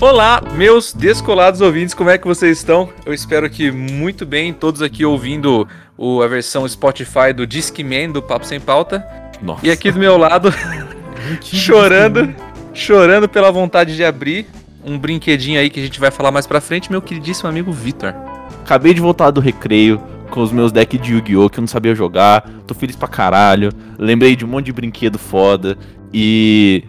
Olá, meus descolados ouvintes, como é que vocês estão? Eu espero que muito bem, todos aqui ouvindo o, a versão Spotify do Discman do Papo Sem Pauta. Nossa. E aqui do meu lado, chorando, chorando pela vontade de abrir um brinquedinho aí que a gente vai falar mais pra frente, meu queridíssimo amigo Vitor. Acabei de voltar do recreio com os meus decks de Yu-Gi-Oh! que eu não sabia jogar. Tô feliz pra caralho. Lembrei de um monte de brinquedo foda. E.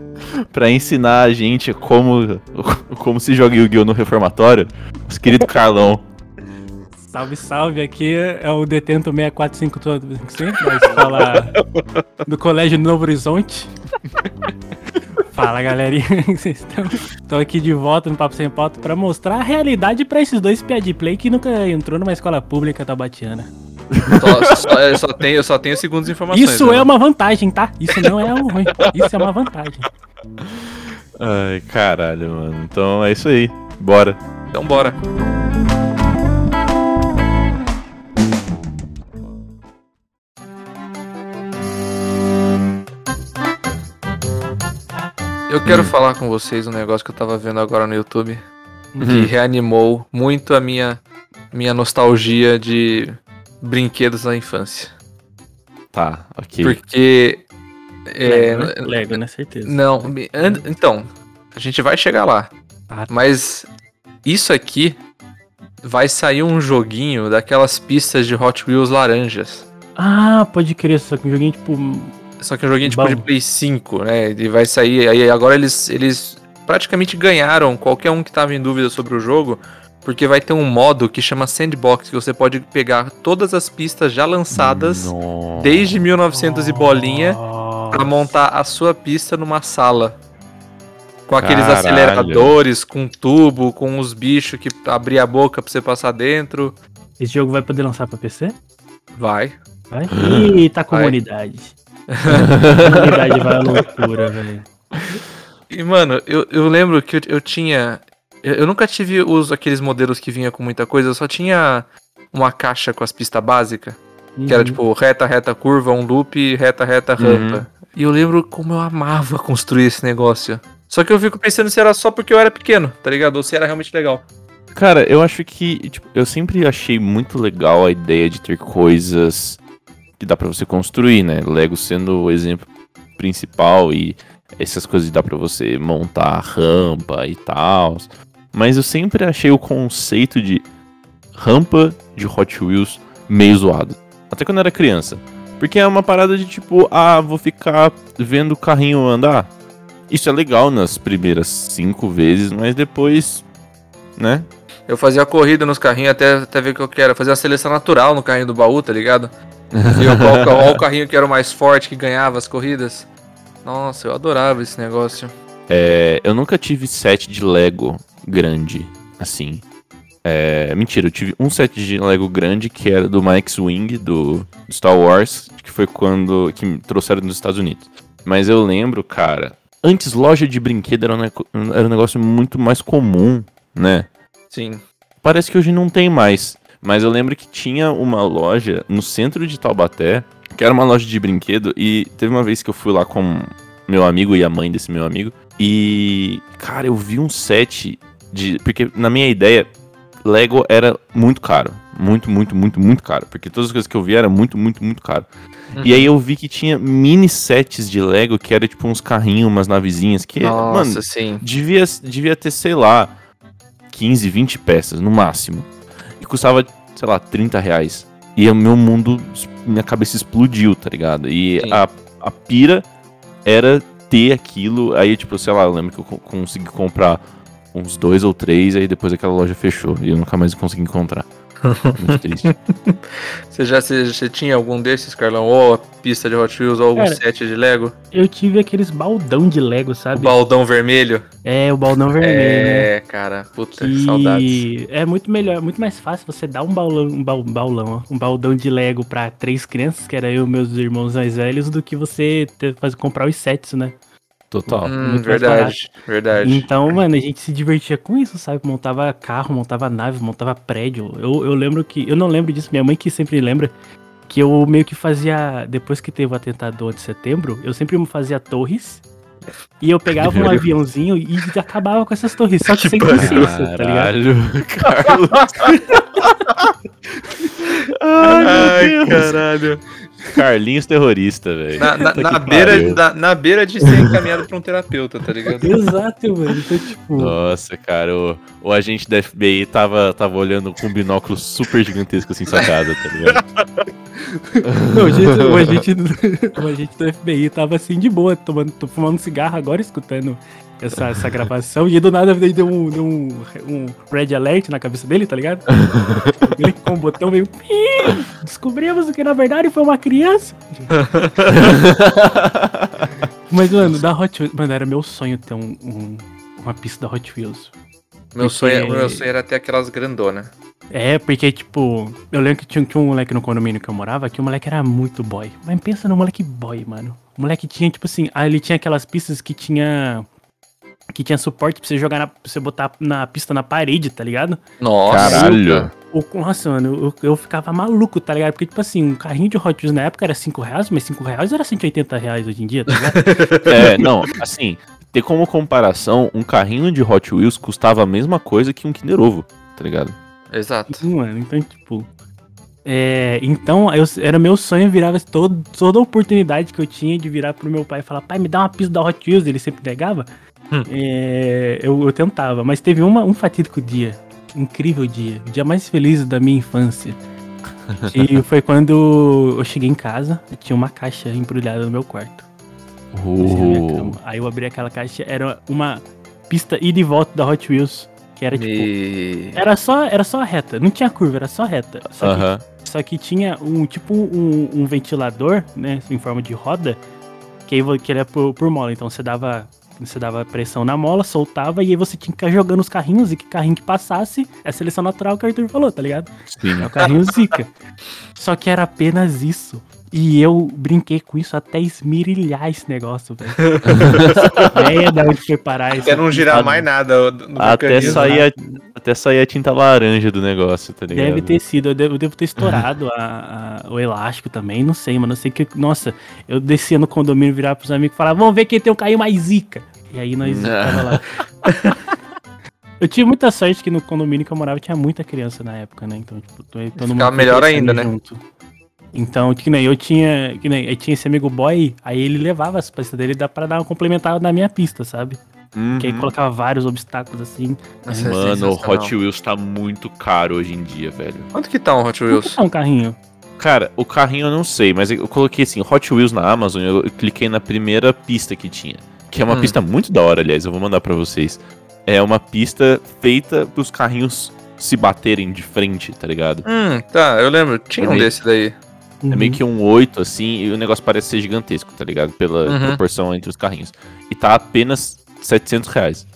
pra ensinar a gente como, como se joga Yu-Gi-Oh! no reformatório, nosso querido Carlão. Salve, salve, aqui é o Detento 6455 da escola do Colégio Novo Horizonte. Fala galerinha, vocês estão? Tô aqui de volta no Papo Sem Pauta pra mostrar a realidade pra esses dois pia de play que nunca entrou numa escola pública tabatiana. Só, só, eu, só tenho, eu só tenho segundas informações. Isso né? é uma vantagem, tá? Isso não é um ruim, isso é uma vantagem. Ai, caralho, mano. Então é isso aí. Bora. Então bora. Eu quero falar com vocês um negócio que eu tava vendo agora no YouTube que reanimou muito a minha minha nostalgia de brinquedos da infância. Tá, ok. Porque é, Lego, né? Lego, né? Certeza. não, me- and- então, a gente vai chegar lá. Ah, Mas isso aqui vai sair um joguinho daquelas pistas de Hot Wheels laranjas. Ah, pode crer, só que um joguinho tipo. Só que é um joguinho tipo Bom. de Play 5, né? Ele vai sair. Aí agora eles, eles praticamente ganharam qualquer um que tava em dúvida sobre o jogo. Porque vai ter um modo que chama Sandbox, que você pode pegar todas as pistas já lançadas Nossa. desde 1900 e bolinha pra montar a sua pista numa sala. Com aqueles Caralho. aceleradores, com tubo, com os bichos que abrir a boca pra você passar dentro. Esse jogo vai poder lançar pra PC? Vai. Vai? Eita, comunidade. comunidade vai à loucura, velho. E, mano, eu, eu lembro que eu, eu tinha. Eu, eu nunca tive os, aqueles modelos que vinha com muita coisa, eu só tinha uma caixa com as pistas básicas. Que era Uhum. tipo reta, reta, curva, um loop, reta, reta, rampa. E eu lembro como eu amava construir esse negócio. Só que eu fico pensando se era só porque eu era pequeno, tá ligado? Ou se era realmente legal. Cara, eu acho que. Tipo, eu sempre achei muito legal a ideia de ter coisas que dá pra você construir, né? Lego sendo o exemplo principal e essas coisas que dá pra você montar rampa e tal. Mas eu sempre achei o conceito de rampa de Hot Wheels meio zoado. Até quando eu era criança. Porque é uma parada de tipo, ah, vou ficar vendo o carrinho andar. Isso é legal nas primeiras cinco vezes, mas depois, né? Eu fazia corrida nos carrinhos até, até ver o que eu quero. Fazia a seleção natural no carrinho do baú, tá ligado? Via qual, qual o carrinho que era o mais forte, que ganhava as corridas. Nossa, eu adorava esse negócio. É, eu nunca tive set de Lego grande, assim. É, mentira, eu tive um set de Lego grande que era do Mike's Wing, do Star Wars, que foi quando que me trouxeram dos Estados Unidos. Mas eu lembro, cara, antes loja de brinquedo era um, era um negócio muito mais comum, né? Sim. Parece que hoje não tem mais. Mas eu lembro que tinha uma loja no centro de Taubaté, que era uma loja de brinquedo, e teve uma vez que eu fui lá com meu amigo e a mãe desse meu amigo, e, cara, eu vi um set de. Porque na minha ideia, Lego era muito caro. Muito, muito, muito, muito caro. Porque todas as coisas que eu vi era muito, muito, muito caro. E aí eu vi que tinha mini sets de Lego que era tipo uns carrinhos, umas navezinhas, que, Nossa, mano, sim. devia, devia ter, sei lá, 15, 20 peças no máximo. E custava, sei lá, 30 reais. E o meu mundo, minha cabeça explodiu, tá ligado? E Sim. a, a pira era ter aquilo. Aí, tipo, sei lá, eu lembro que eu co- consegui comprar uns dois ou três, aí depois aquela loja fechou. E eu nunca mais consegui encontrar. Muito triste. Você já você, você tinha algum desses, Carlão? Ou a pista de Hot Wheels, ou algum Cara, set de Lego? Eu tive aqueles baldão de Lego, O sabe? baldão vermelho? É, o baldão vermelho. né? É, cara. Puta, saudades. Que é muito melhor, muito mais fácil você dar um baulão, um bal- baulão, ó, um baldão de Lego pra três crianças, que era eu e meus irmãos mais velhos, do que você ter, fazer, comprar os sets, né? Total. Hum, verdade, verdade. Então, mano, a gente se divertia com isso, sabe? Montava carro, montava nave, montava prédio. Eu, eu lembro que. Eu não lembro disso, minha mãe que sempre lembra. Que eu meio que fazia. Depois que teve o atentado do 11 de setembro, eu sempre fazia torres. E eu pegava um aviãozinho e acabava com essas torres. Só que, sem consciência, tá ligado? Caralho, Carlos. Ai, caralho. Carlinhos terrorista, velho. Na, na, na beira, na, na beira de ser encaminhado pra um terapeuta, tá ligado? Exato, mano. Então, tipo. Nossa, cara, o, o agente da FBI tava, tava olhando com um binóculo super gigantesco assim sacada, tá ligado? Não, o, gente, o, agente, o agente do FBI tava assim de boa, tomando, tô fumando cigarro agora, escutando essa, essa gravação, e do nada ele deu um, deu um, um red alert na cabeça dele, tá ligado? Ele com o botão meio. "Ih, Descobrimos que na verdade foi uma criança. Mas, mano, da Hot Wheels. Mano, era meu sonho ter um, um- uma pista da Hot Wheels. Meu sonho, Porque- meu sonho era ter aquelas grandonas. É, porque, tipo, eu lembro que tinha, tinha um moleque no condomínio que eu morava, que o moleque era muito boy. Mas pensa no moleque boy, mano. O moleque tinha, tipo assim, ah, ele tinha aquelas pistas que tinha. Que tinha suporte pra você jogar na, pra você botar na pista na parede, tá ligado? Nossa. Caralho. O, nossa, mano, eu, eu ficava maluco, tá ligado? Porque, tipo assim, um carrinho de Hot Wheels na época era 5 reais, mas 5 reais era 180 reais hoje em dia, tá ligado? É, não, assim, ter como comparação, um carrinho de Hot Wheels custava a mesma coisa que um Kinder Ovo, tá ligado? Exato. Sim, mano, então, tipo. É, então, eu, era meu sonho virar todo, toda oportunidade que eu tinha de virar pro meu pai e falar, pai, me dá uma pista da Hot Wheels, ele sempre negava. Hum. É, eu, eu tentava, mas teve uma, um fatídico dia, incrível dia, o dia mais feliz da minha infância. Que foi quando eu cheguei em casa e tinha uma caixa embrulhada no meu quarto. assim, Uh, cama. Aí eu abri aquela caixa, era uma pista ida e volta da Hot Wheels, que era tipo. Me... Era só, era só reta, não tinha curva, era só reta. Só, que, Aham. só que tinha um tipo um, um ventilador, né, em forma de roda, que que ele é por, por mola. Então você dava, você dava pressão na mola, soltava e aí você tinha que ficar jogando os carrinhos e que carrinho que passasse é a seleção natural que o Arthur falou, tá ligado? Sim. É o carrinho zica. Só que era apenas isso. E eu brinquei com isso até esmirilhar esse negócio, velho. ideia de onde foi parar isso. Até não girar mais nada. no Até sair, a, até sair a tinta laranja do negócio, tá ligado? Deve ter sido, eu devo, eu devo ter estourado a- a- o elástico também, não sei, mano. Eu sei que, nossa, eu descia no condomínio, virava pros amigos e falava, vamos ver quem tem um carrinho mais zica. E aí nós tava lá. eu tive muita sorte que no condomínio que eu morava tinha muita criança na época, né? Então, tipo, todo mundo Ficava melhor ainda, né? junto. Então, que nem eu tinha, que nem eu tinha esse amigo boy, aí ele levava as pistas dele dá pra dar uma complementada na minha pista, sabe? Uhum. Que aí colocava vários obstáculos assim. Nossa, é Mano, o. Hot Wheels tá muito caro hoje em dia, velho. Quanto que tá um Hot Quanto Wheels? tá um carrinho? Cara, o carrinho eu não sei, mas eu coloquei assim, Hot Wheels na Amazon, eu eu cliquei na primeira pista que tinha. Que é uma Hum. pista muito da hora, aliás, eu vou mandar pra vocês. É uma pista feita pros carrinhos se baterem de frente, tá ligado? Hum, tá, eu lembro. Tinha um desse daí. É meio que um 8, assim, e o negócio parece ser gigantesco, tá ligado? Pela Uhum. proporção entre os carrinhos. E tá apenas 700 reais.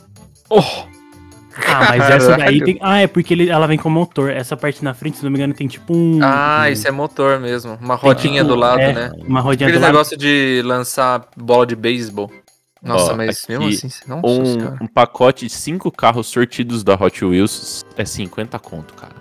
Oh, Ah, mas essa daí Caralho. tem. Ah, é porque ele, ela vem com motor. Essa parte na frente, se não me engano, tem tipo um. ah, isso é motor mesmo. Uma rodinha tipo- do lado, é, né? Uma rodinha Aquele do lado. negócio de lançar bola de beisebol. Nossa, Ó, mas aqui, mesmo assim, nossa, Um, cara. um pacote de 5 carros sortidos da Hot Wheels é 50 conto, cara.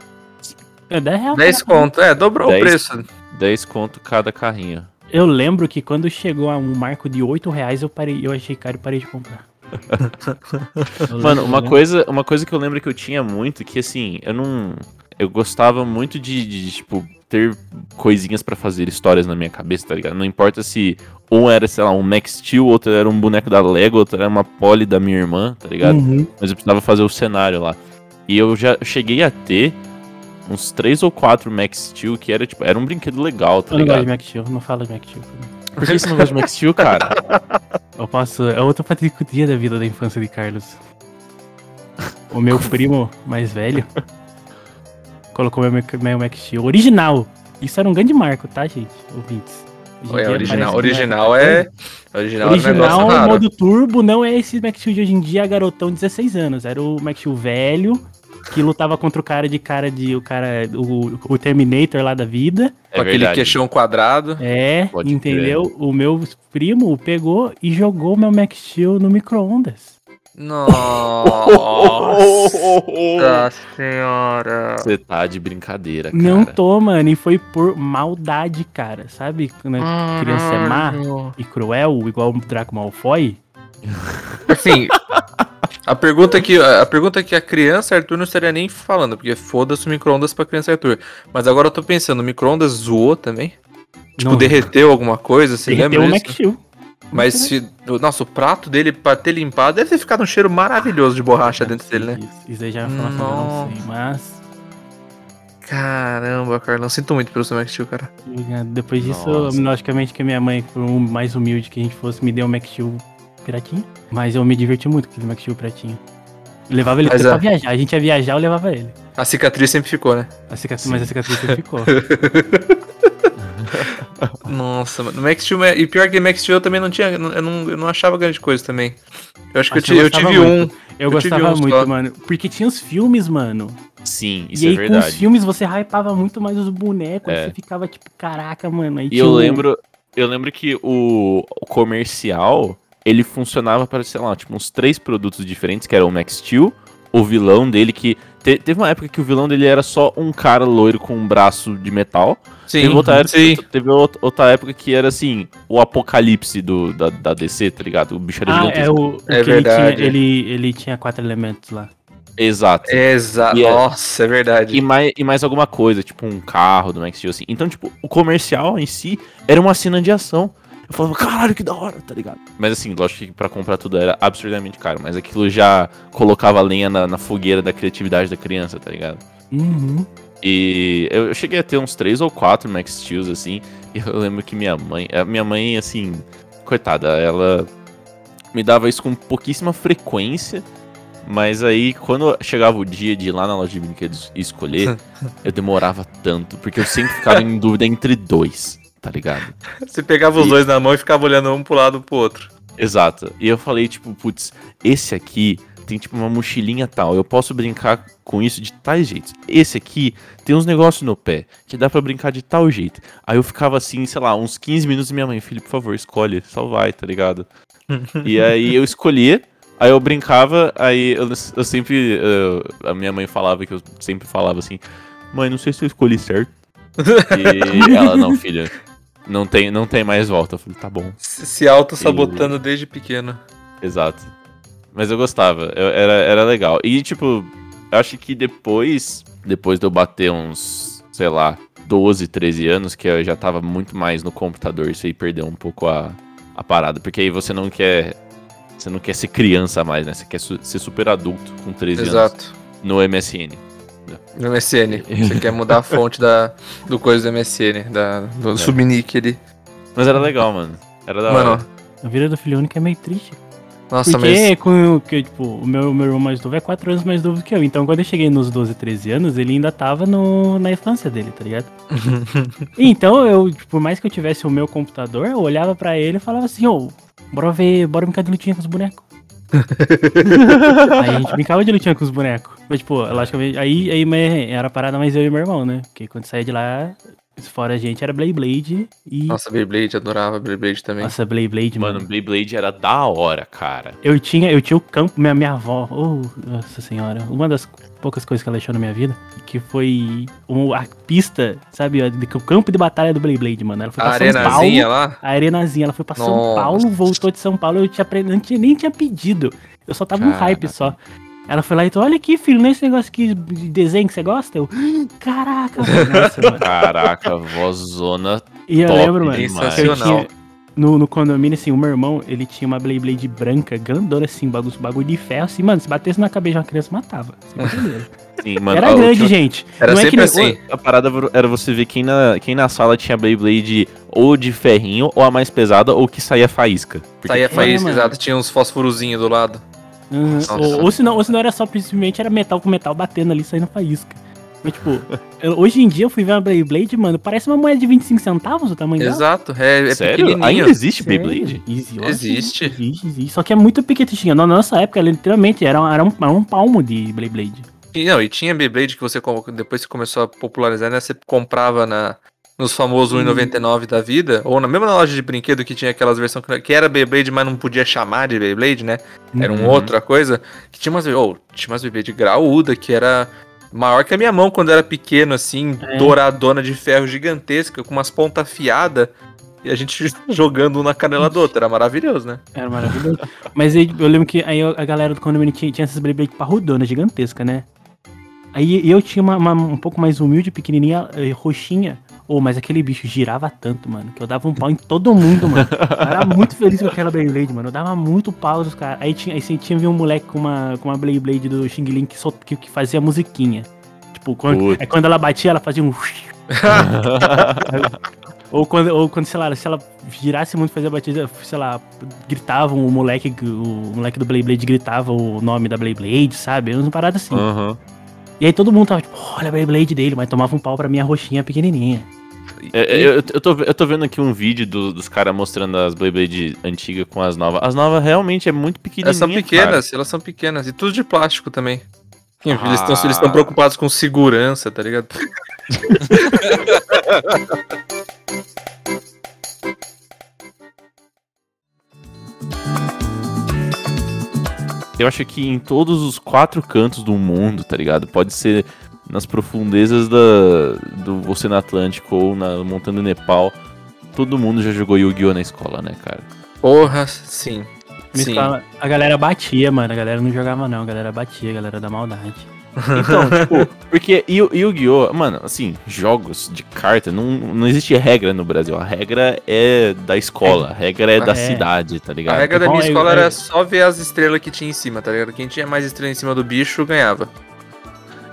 É 10 reais. 10 cada um. conto, é, dobrou Dez. o preço. 10 conto cada carrinho. Eu lembro que quando chegou a um marco de 8 reais, eu parei, eu achei caro e parei de comprar. Mano, uma coisa, uma coisa que eu lembro que eu tinha muito, que assim, eu não. Eu gostava muito de, de, tipo, ter coisinhas pra fazer histórias na minha cabeça, tá ligado? Não importa se um era, sei lá, um Max Steel, outro era um boneco da Lego, outro era uma Polly da minha irmã, tá ligado? Uhum. Mas eu precisava fazer o cenário lá. E eu já cheguei a ter uns três ou quatro Max Steel, que era, tipo, era um brinquedo legal, tá Eu não gosto de ligado? Max Steel, não fala de Max Steel. Por que você não gosta de Max Steel, cara? Eu posso. É outro fatídico dia da vida da infância de Carlos. O meu primo mais velho colocou meu, meu Max Steel original. Isso era um grande marco, tá, gente? Ouvintes. Ué, original, original é. Original, é Original, raro. modo turbo, não é esse Max Steel de hoje em dia, garotão de 16 anos. Era o Max Steel velho, que lutava contra o cara de cara de. O cara. O, o Terminator lá da vida. É com aquele verdade. queixão quadrado. É, Pode entendeu? O meu primo pegou e jogou meu Max Steel no micro-ondas. Nossa senhora. Você tá de brincadeira, cara. Não tô, mano, e foi por maldade, cara. Sabe quando a criança é má e cruel, igual o Draco Malfoy? Assim, a pergunta que a pergunta que a criança Arthur não estaria nem falando, porque foda-se o micro-ondas pra criança Arthur. Mas agora eu tô pensando, o micro-ondas zoou também? Tipo, Não. derreteu alguma coisa? Você Derreteu lembra o? Max Steel. Mas se. Nossa, o prato dele, pra ter limpado, deve ter ficado um cheiro maravilhoso de borracha dentro dele, né? Isso, isso aí já é uma informação que eu não sei, mas... Caramba, Carlão. Sinto muito pelo seu Max Steel, cara. Depois disso, Nossa. logicamente que a minha mãe, por um mais humilde que a gente fosse, me deu um Max Steel piratinho. Mas eu me diverti muito com aquele Max Steel piratinho. Eu levava ele Mas é. pra viajar. A gente ia viajar, eu levava ele. A cicatriz sempre ficou, né? A cicatriz, mas a cicatriz sempre ficou. Nossa, mano. Max Steel. E pior que Max Steel eu também não tinha. Eu não, eu não achava grande coisa também. Eu acho que eu, eu eu tive um. muito. Eu, Eu tive gostava muito, só. mano. Porque tinha os filmes, mano. Sim, isso e é aí, com os verdade. filmes, você hypava muito mais os bonecos. Aí É. você ficava tipo, caraca, mano. Aí E tinha eu o- lembro, eu lembro que o, o comercial, ele funcionava para, sei lá, tipo, uns três produtos diferentes, que era o Max Steel, o vilão dele, que te- teve uma época que o vilão dele era só um cara loiro com um braço de metal. Sim, teve outra época, sim. teve outra, época que era assim, o apocalipse do, da, da DC, tá ligado? O bicho era Ah, gigantesco. é o, o É que ele tinha, verdade. ele, ele tinha quatro elementos lá. Exato. Exato. E é- Nossa, é verdade. E mais, e mais alguma coisa, tipo um carro do Max Steel, assim. Então, tipo, o comercial em si era uma cena de ação. Eu falava, caralho, que da hora, tá ligado? Mas assim, lógico que pra comprar tudo era absurdamente caro. Mas aquilo já colocava lenha na, na fogueira da criatividade da criança, tá ligado? Uhum. E eu, eu cheguei a ter uns três ou quatro Max Steels, assim. E eu lembro que minha mãe. A minha mãe, assim, coitada, ela me dava isso com pouquíssima frequência. Mas aí, quando chegava o dia de ir lá na loja de brinquedos e escolher, eu demorava tanto. Porque eu sempre ficava em dúvida entre dois, tá ligado? Você pegava os E- dois na mão e ficava olhando um pro lado pro outro. Exato. E eu falei, tipo, putz, esse aqui tem tipo uma mochilinha tal, eu posso brincar com isso de tais jeitos. Esse aqui tem uns negócios no pé que dá pra brincar de tal jeito. Aí eu ficava assim, sei lá, uns 15 minutos e minha mãe, filho, por favor, escolhe, só vai, tá ligado? e aí eu escolhia, aí eu brincava, aí eu, eu sempre, eh, a minha mãe falava que eu sempre falava assim, mãe, não sei se eu escolhi certo. E ela, não, filha, não tem, não tem mais volta. Eu falei, tá bom. Se se auto-sabotando desde pequeno. Exato. Mas eu gostava, eu- era, era legal. E, tipo, eu acho que depois, depois de eu bater uns, sei lá, 12, 13 anos, que eu já tava muito mais no computador, isso aí perdeu um pouco a, a parada. Porque aí você não quer. Você não quer ser criança mais, né? Você quer su- ser super adulto com 13 anos Exato. no MSN. No MSN. Você quer mudar a fonte da, do coisa do MSN, da, do subnick ali. Mas era legal, mano. Era da Mano, hora. A vida do filho único é meio triste. nossa, Porque mas. com, que, tipo, o meu, meu irmão mais novo é 4 anos mais novo que eu. Então quando eu cheguei nos 12, 13 anos, ele ainda tava no, na infância dele, tá ligado? então eu, tipo, por mais que eu tivesse o meu computador, eu olhava pra ele e falava assim, ô, bora ver, bora brincar de lutinha com os bonecos. Aí a gente brincava de lutinha com os bonecos. Mas, tipo, logicamente, aí, aí era a parada mais eu e meu irmão, né? Porque quando saía de lá, fora a gente, era Blade Blade e. Nossa, Beyblade, adorava Beyblade também. Nossa, Blade Blade, mano. Mano, Beyblade era da hora, cara. Eu tinha, eu tinha o campo, minha, minha avó, oh, nossa senhora, uma das poucas coisas que ela deixou na minha vida, que foi um- a pista, sabe, a- o campo de batalha do Blade Blade, mano. Ela foi A pra São arenazinha Paulo, lá? a arenazinha, ela foi pra São Nossa. Paulo, voltou de São Paulo, eu tinha, não tinha, nem tinha pedido, eu só tava no hype só. Ela foi lá e falou, olha aqui, filho, nesse negócio aqui de desenho que você gosta? Eu, caraca, mano, nossa, mano. Caraca, vozona. E eu Top lembro, mano, que eu Sensacional. tinha, no, no condomínio, assim, o meu irmão, ele tinha uma Blade Blade branca, grandona, assim, bagulho, bagulho de ferro, assim, mano, se batesse na cabeça de uma criança, matava. Brincadeira. Sim, mano, Era grande, tinha- gente. Era Não é que sempre nem- assim. A parada era você ver quem na, quem na sala tinha Beyblade ou de ferrinho, ou a mais pesada, ou que saía faísca. Porque Saía faísca, mano. exato. Tinha uns fosforozinhos do lado. Uhum. Nossa. Ou, ou, se não, ou se não era só, simplesmente era metal com metal batendo ali, saindo faísca. Mas, tipo, eu- hoje em dia eu fui ver uma Blade Blade, mano, parece uma moeda de 25 centavos o tamanho dela. Exato. É, é Sério? pequenininho. Ainda existe Sério? Beyblade? Existe, Existe. Existe, existe. Só que é muito pequenininha. Na nossa época, literalmente, era, um- era, um, era um palmo de Blade Blade. E, não, e tinha Beyblade que você, depois que começou a popularizar, né? Você comprava na, nos famosos 1,99 da vida, ou na mesma loja de brinquedo que tinha aquelas versões que, que era Beyblade, mas não podia chamar de Beyblade, né? Era Uhum. uma outra coisa. Que tinha umas, oh, tinha umas Beyblade graúda, que era maior que a minha mão quando era pequeno, assim, É. douradona de ferro gigantesca, com umas pontas afiadas. E a gente jogando um na canela do outro. Era maravilhoso, né? Era maravilhoso. Mas aí, eu lembro que aí a galera do condomínio tinha, tinha essas Beyblade parrudona, gigantesca, né? Aí eu tinha uma, uma um pouco mais humilde, pequenininha, eh, roxinha. Ô, mas aquele bicho girava tanto, mano, que eu dava um pau em todo mundo, mano. Eu era muito feliz com aquela Beyblade, mano. Eu dava muito pau nos caras. Aí tinha, aí tinha um moleque com uma, com uma Beyblade do Xing Ling que, sol- que, que fazia musiquinha. Tipo, quando, é quando ela batia, ela fazia um. Ou quando, ou quando, sei lá, se ela girasse muito, fazia batida, sei lá, gritavam o moleque, o moleque do Beyblade gritava o nome da Beyblade, sabe? Umas paradas assim. Aham. E aí todo mundo tava tipo, olha a Beyblade dele, mas tomava um pau pra minha roxinha pequenininha. É, é, eu, eu, tô, eu tô vendo aqui um vídeo do- dos caras mostrando as Beyblade antigas com as novas. As novas realmente é muito pequenininha. Elas são cara. pequenas, elas são pequenas. E tudo de plástico também. Eles estão Ah. eles estão preocupados com segurança, tá ligado? Eu acho que em todos os quatro cantos do mundo, tá ligado? Pode ser nas profundezas da, do Oceano Atlântico ou na montanha do Nepal. Todo mundo já jogou Yu-Gi-Oh! na escola, né, cara? Porra, sim. Sim. escola, a galera batia, mano. A galera não jogava, não. A galera batia, a galera da maldade. Então, tipo, porque Yu- Yu-Gi-Oh! Mano, assim, jogos de carta, não, não existe regra no Brasil. A regra é da escola, a regra é da É. cidade, tá A ligado? regra da minha escola era só ver as estrelas que tinha em cima, tá ligado? Quem tinha mais estrela em cima do bicho ganhava.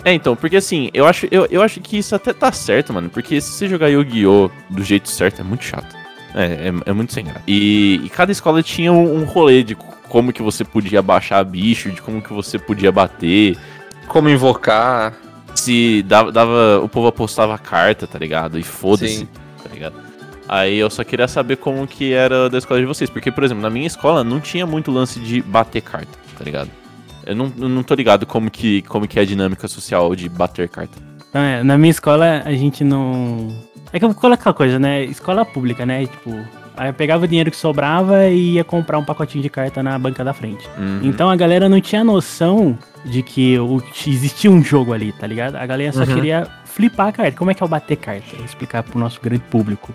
É, então, porque assim, eu acho, eu, eu acho que isso até tá certo, mano. Porque se você jogar Yu-Gi-Oh! do jeito certo, é muito chato. É, é, é muito sem graça. E, e cada escola tinha um, um rolê de como que você podia baixar bicho, de como que você podia bater. Como invocar. Se dava, dava- o povo apostava carta, tá ligado? E foda-se, tá ligado? Aí eu só queria saber como que era da escola de vocês. Porque, por exemplo, na minha escola não tinha muito lance de bater carta, tá ligado? Eu não, eu não tô ligado como que, como que é a dinâmica social de bater carta. Então, é, na minha escola, a gente não. É que eu vou colocar aquela coisa, né? Escola pública, né? Tipo, aí eu pegava o dinheiro que sobrava e ia comprar um pacotinho de carta na banca da frente. Uhum. Então a galera não tinha noção de que o- existia um jogo ali, tá ligado? A galera só Uhum. queria flipar a carta. Como é que é o bater carta? Vou explicar pro nosso grande público.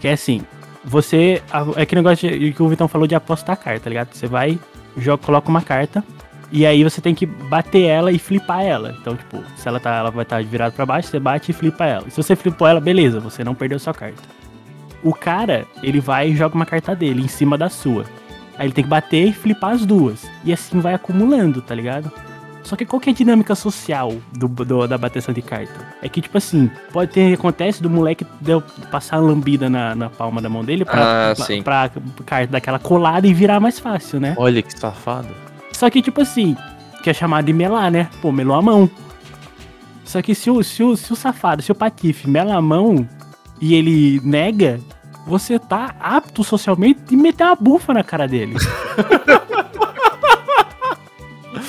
Que é assim, você. É que negócio de- que o Vitão falou de apostar a carta, tá ligado? Você vai, joga, coloca uma carta. E aí você tem que bater ela e flipar ela. Então, tipo, se ela tá, ela vai estar virada pra baixo, você bate e flipa ela. Se você flipou ela, beleza, você não perdeu sua carta. O cara, ele vai e joga uma carta dele em cima da sua. Aí ele tem que bater e flipar as duas. E assim vai acumulando, tá ligado? Só que qual que é a dinâmica social do, do- da bateção de carta? É que, tipo assim, pode ter, acontece do moleque deu, passar a lambida na, na palma da mão dele pra, Ah, pra, sim. pra carta dar aquela colada e virar mais fácil, né? Olha que safado. Só que, tipo assim, que é chamado de melar, né? Pô, melou a mão. Só que se o, se o, se o safado, se o patife mela a mão e ele nega, você tá apto socialmente de meter uma bufa na cara dele.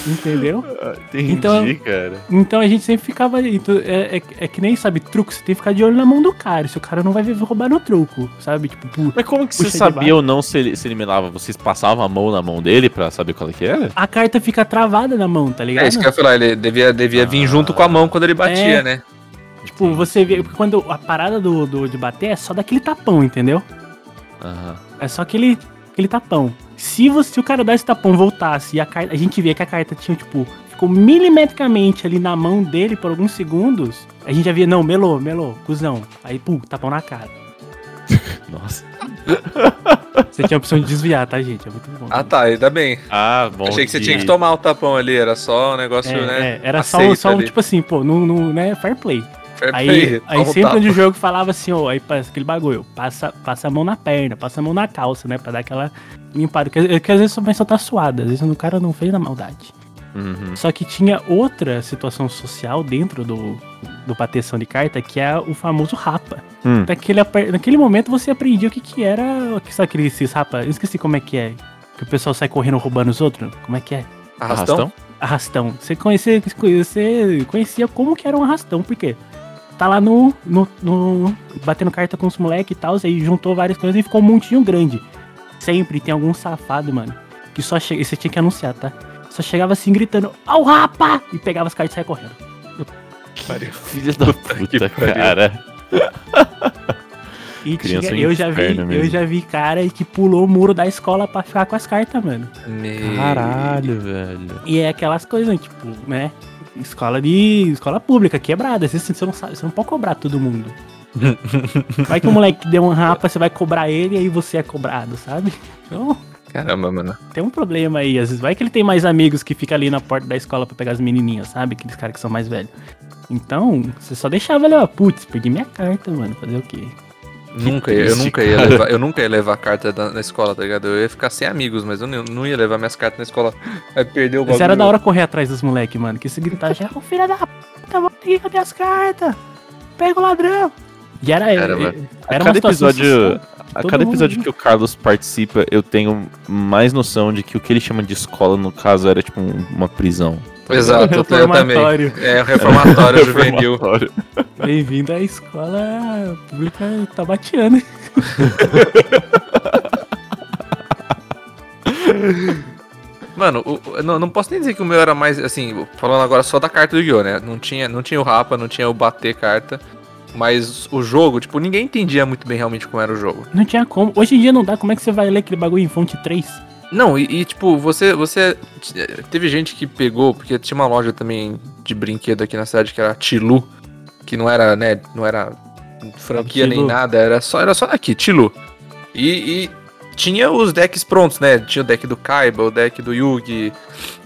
Entendeu? Entendi, Então- cara. Então a gente sempre ficava. então, É, é, é que nem, sabe, truco, você tem que ficar de olho na mão do cara. Se o cara não vai vir roubar no truco, sabe? Tipo, pu- Mas como que você sabia ou não se ele, se ele melava? Vocês passavam a mão na mão dele pra saber qual é que era? a carta fica travada na mão, tá ligado? É isso que eu ia falar, ele devia, devia vir Ah. junto com a mão quando ele batia, É. né? Tipo, você vê. Porque quando a parada do, do, de bater é só daquele tapão, entendeu? Aham. É só aquele, aquele tapão. Se, você, se o cara dar esse tapão voltasse e a carta. A gente via que a carta tinha, tipo, ficou milimetricamente ali na mão dele por alguns segundos. A gente já via, não, melou, melou, cuzão. Aí, pum, tapão na cara. Nossa. Você tinha a opção de desviar, tá, gente? É muito bom. Ah tá, ainda bem. Ah, bom. Achei que você tinha que tomar o tapão ali, era só um negócio, É, né? é, era só, só um, tipo assim, pô, no, no, né, fair play. Aí, aí sempre tapa. onde o jogo falava assim, ó, aí passa aquele bagulho, passa, passa a mão na perna, passa a mão na calça, né, pra dar aquela limpada. Porque, porque às vezes a pessoa tá suada, às vezes o cara não fez na maldade. Uhum. Só que tinha outra situação social dentro do, do bateção de carta, que é o famoso rapa. Hum. Naquele, naquele momento você aprendia o que que era, sabe aqueles esses rapa, eu esqueci como é que é, que o pessoal sai correndo roubando os outros, como é que é? Arrastão? arrastão. Você conhecia, você conhecia como que era um arrastão, porque tá lá no, no, no batendo carta com os moleques e tal, aí juntou várias coisas e ficou um montinho grande. Sempre tem algum safado, mano, que só chega, você tinha que anunciar, tá? Só chegava assim gritando, ao rapa! E pegava as cartas e saia correndo. Filha da puta, cara. E Criança tinha, é eu já vi, inferno eu mesmo. já vi cara que pulou o muro da escola pra ficar com as cartas, mano. Me- Caralho, velho. E é aquelas coisas, tipo, né? Escola de. escola pública, quebrada. Às vezes você não sabe, você não pode cobrar todo mundo. Vai que o moleque deu um rapa, você vai cobrar ele e aí você é cobrado, sabe? Então, Caramba, mano. tem um problema aí. Às vezes vai que ele tem mais amigos que ficam ali na porta da escola pra pegar as menininhas, sabe? Aqueles caras que são mais velhos. Então, você só deixava ali, ó, putz, perdi minha carta, mano. Fazer o quê? Nunca, ia- eu triste, nunca ia levar, eu nunca ia levar carta da- na escola, tá ligado? Eu ia ficar sem amigos, mas eu não, não ia levar minhas cartas na escola. Vai perder o Mas bagulho. era da hora correr atrás dos moleques, mano. Que se gritar já, ô filho da puta, vou aqui, cadê as cartas? Pega o ladrão. E era, era, A era cada episódio, a cada episódio que o Carlos participa, eu tenho mais noção de que o que ele chama de escola, no caso, era tipo um- uma prisão. Exato, eu também. reformatório. É, o reformatório juvenil. Bem-vindo à escola pública tabatiana. Mano, o- o- não, não posso nem dizer que o meu era mais, assim, falando agora só da carta do Yu, né? Não tinha, não tinha o rapa, não tinha o bater carta. Mas o jogo, tipo, ninguém entendia muito bem realmente como era o jogo. Não tinha como. Hoje em dia não dá. Como é que você vai ler aquele bagulho em fonte 3? Não, e, e, tipo, você, você. Teve gente que pegou, porque tinha uma loja também de brinquedo aqui na cidade que era Tilu, que não era, né, não era franquia nem Tilu. nada, era só, era só aqui, Tilu. E, e tinha os decks prontos, né? Tinha o deck do Kaiba, o deck do Yugi,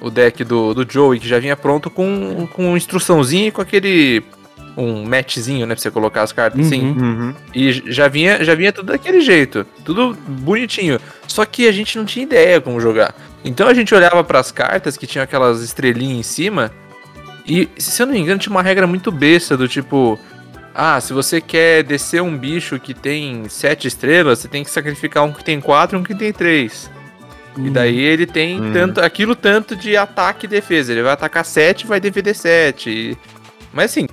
o deck do, do Joey, que já vinha pronto com, com instruçãozinha e com aquele. Um matchzinho, né? Pra você colocar as cartas assim. Uhum. Uhum. E já vinha, já vinha tudo daquele jeito, tudo bonitinho. Só que a gente não tinha ideia como jogar. Então a gente olhava pras cartas que tinham aquelas estrelinhas em cima e, se eu não me engano, tinha uma regra muito besta do tipo, ah, se você quer descer um bicho que tem sete estrelas, você tem que sacrificar um que tem quatro e um que tem três. E daí ele tem Uhum. tanto, aquilo tanto de ataque e defesa. Ele vai atacar 7 e vai defender 7. Mas assim,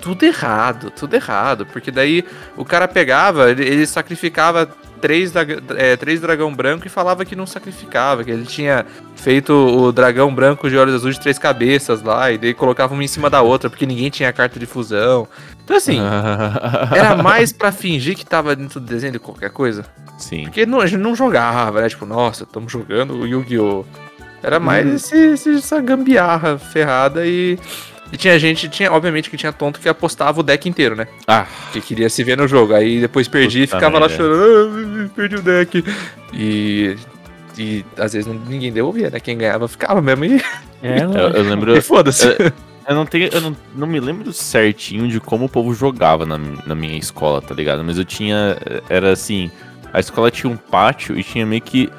tudo errado, tudo errado. Porque daí o cara pegava, ele, ele sacrificava três, é, três dragão branco e falava que não sacrificava, que ele tinha feito o dragão branco de olhos azuis de três cabeças lá, e daí colocava uma em cima da outra, porque ninguém tinha carta de fusão. Então assim, era mais pra fingir que tava dentro do desenho de qualquer coisa. Sim. Porque não, a gente não jogava, né? Tipo, nossa, estamos jogando o Yu-Gi-Oh! Era mais Uhum. esse, esse- essa gambiarra ferrada e. E tinha gente, tinha, obviamente que tinha tonto que apostava o deck inteiro, né? Ah, Que queria se ver no jogo. Aí depois perdi e ficava lá chorando, "Ah, perdi o deck. E. E às vezes ninguém devolvia, né? Quem ganhava ficava mesmo e, É, eu, eu lembro. e foda-se. Eu não tenho. Eu não, não me lembro certinho de como o povo jogava na, na minha escola, tá ligado? Mas eu tinha. Era assim. A escola tinha um pátio e tinha meio que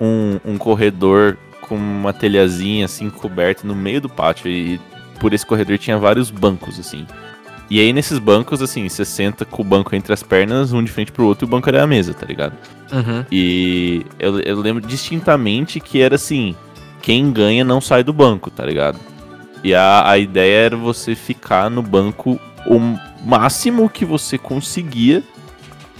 um, um corredor com uma telhazinha assim coberta no meio do pátio. E por esse corredor tinha vários bancos, assim. E aí nesses bancos, assim, você senta com o banco entre as pernas, um de frente pro outro, e o banco era a mesa, tá ligado? Uhum. E eu, eu lembro distintamente que era assim: quem ganha não sai do banco, tá ligado? E a, a ideia era você ficar no banco o máximo que você conseguia.